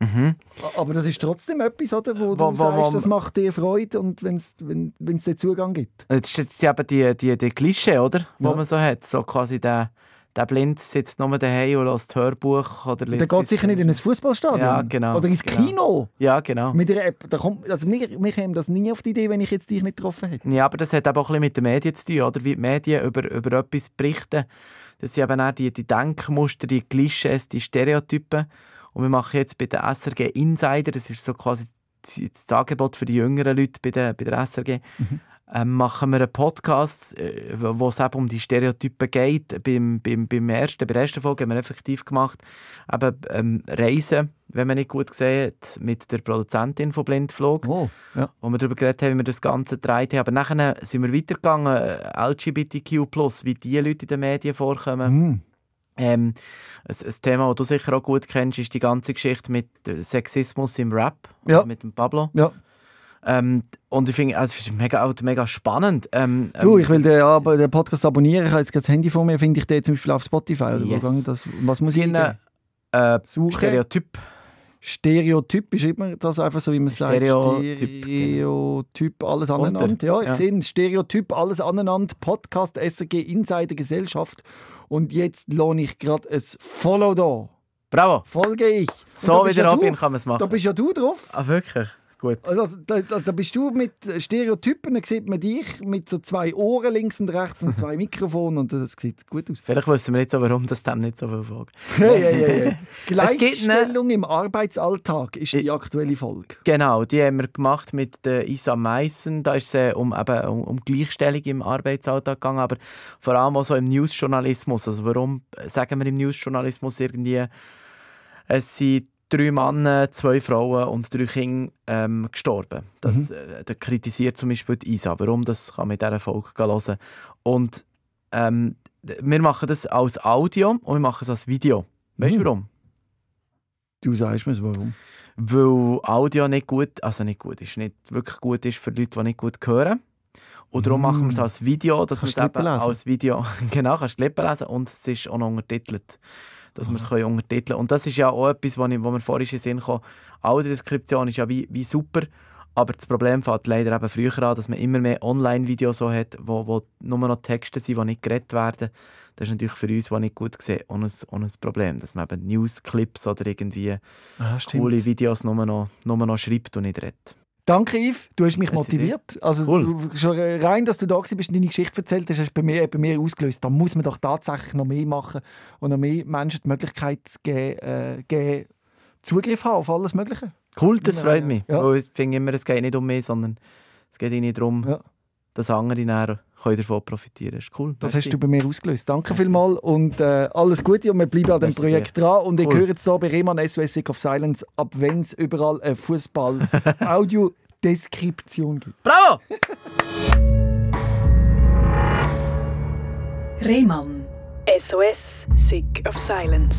Mhm. Aber das ist trotzdem etwas, oder, wo, Wo- du wo- sagst, wo- das macht dir Freude und wenn's, wenn es den Zugang gibt. Das ist jetzt eben die, die, die Klischee, oder? Wo Ja. man so hat. So quasi der, der Blind sitzt nur daheim und hört Hörbuch. Oder Der geht sicher nicht in ein Fußballstadion. Ja, genau, Oder ins genau. Kino. Ja, genau. Mit einer App. Da kommt, also mir, mir käme das nie auf die Idee, wenn ich jetzt dich nicht getroffen hätte. Ja, aber das hat eben auch ein bisschen mit den Medien zu tun, oder? Wie die Medien über, über etwas berichten. Das sind eben auch die, die Denkmuster, die Klischees, die Stereotypen. Und wir machen jetzt bei der SRG Insider, das ist so quasi das Angebot für die jüngeren Leute bei der, bei der SRG, ähm, machen wir einen Podcast, äh, wo es eben um die Stereotypen geht. Beim, beim, beim ersten, bei der ersten Folge haben wir effektiv gemacht, eben ähm, Reisen, wenn man nicht gut gesehen hat, mit der Produzentin von Blindflug Oh, ja. wo wir darüber geredet haben, wie wir das Ganze gedreht haben. Aber nachher sind wir weitergegangen, äh, LGBTQ+, wie die Leute in den Medien vorkommen. Hm. Ähm, ein, ein Thema, das du sicher auch gut kennst, ist die ganze Geschichte mit äh, Sexismus im Rap, Ja. also mit dem Pablo. Ja. Ähm, und ich finde, also, es ist mega, mega spannend. Ähm, Du, ähm, ich will den, aber den Podcast abonnieren. Ich habe jetzt gerade das Handy vor mir. Finde ich den zum Beispiel auf Spotify? Oder Yes. wo das, was muss Sie ich eingeben? äh, Suche. Stereotyp. Stereotyp ist immer das einfach so, wie man sagt. Stereotyp, Stereotyp, alles Kommt er? aneinander. Ja, ich Ja. sehe ein Stereotyp, alles aneinander. Podcast SRG Insider Gesellschaft. Und jetzt lohne ich gerade ein Follow da. Bravo! Folge ich. Und da So wie der ja Robin du, kann man es Da machen. bist ja du drauf. Ah, wirklich? Gut. Also, da, da, da bist du mit Stereotypen, da sieht man dich mit so zwei Ohren links und rechts und zwei Mikrofonen und das sieht gut aus. Vielleicht wissen wir jetzt auch, warum das dem nicht so viel folgt. Hey, hey, hey, gibt eine- Gleichstellung im Arbeitsalltag ist die aktuelle Folge. Genau, die haben wir gemacht mit der Isa Meissen. Da ist es äh, um, eben, um, um Gleichstellung im Arbeitsalltag gegangen, aber vor allem auch so im Newsjournalismus. Also warum sagen wir im Newsjournalismus irgendwie, es sind drei Männer, zwei Frauen und drei Kinder ähm, gestorben. Das äh, da kritisiert zum Beispiel die Isa. Warum, das kann man in dieser Folge hören. Und ähm, wir machen das als Audio und wir machen es als Video. Weißt du Mhm. warum? Du sagst mir warum. weil Audio nicht gut, also nicht gut ist, nicht wirklich gut ist für Leute, die nicht gut hören. Und darum Mm. machen wir es als Video, dass wir es Kannst du als Video, genau, kannst du lesen und es ist auch noch untertitelt. Dass wir es können untertiteln Und das ist ja auch etwas, wo mir vorhin in den Sinn kam, Audiodeskription ist ja wie, wie super, aber das Problem fängt leider eben früher an, dass man immer mehr Online-Videos so hat, wo, wo nur noch Texte sind, die nicht geredet werden. Das ist natürlich für uns, die nicht gut sehen, ein, auch ein Problem, dass man eben Newsclips oder irgendwie Ah, coole Videos nur noch, nur noch schreibt und nicht redet. Danke, Yves. Du hast mich Merci motiviert. Also, Cool. du, schon rein, dass du da warst und deine Geschichte erzählt hast, hast bei mir, bei mir ausgelöst. Da muss man doch tatsächlich noch mehr machen und noch mehr Menschen die Möglichkeit geben, äh, geben Zugriff haben auf alles Mögliche. Cool, das freut mich. Ja. Ich finde immer, es geht nicht um mich, sondern es geht ihnen darum, Ja. Dass andere können davon profitieren können. ist cool. Das Merci. hast du bei mir ausgelöst. Danke vielmals und äh, alles Gute und wir bleiben an dem Merci Projekt dran. Und ich Cool. höre jetzt hier bei Rehmann SOS Sick of Silence, ab wenn es überall eine Fußball-Audiodeskription gibt. Bravo! Rehmann. SOS, Sick of Silence.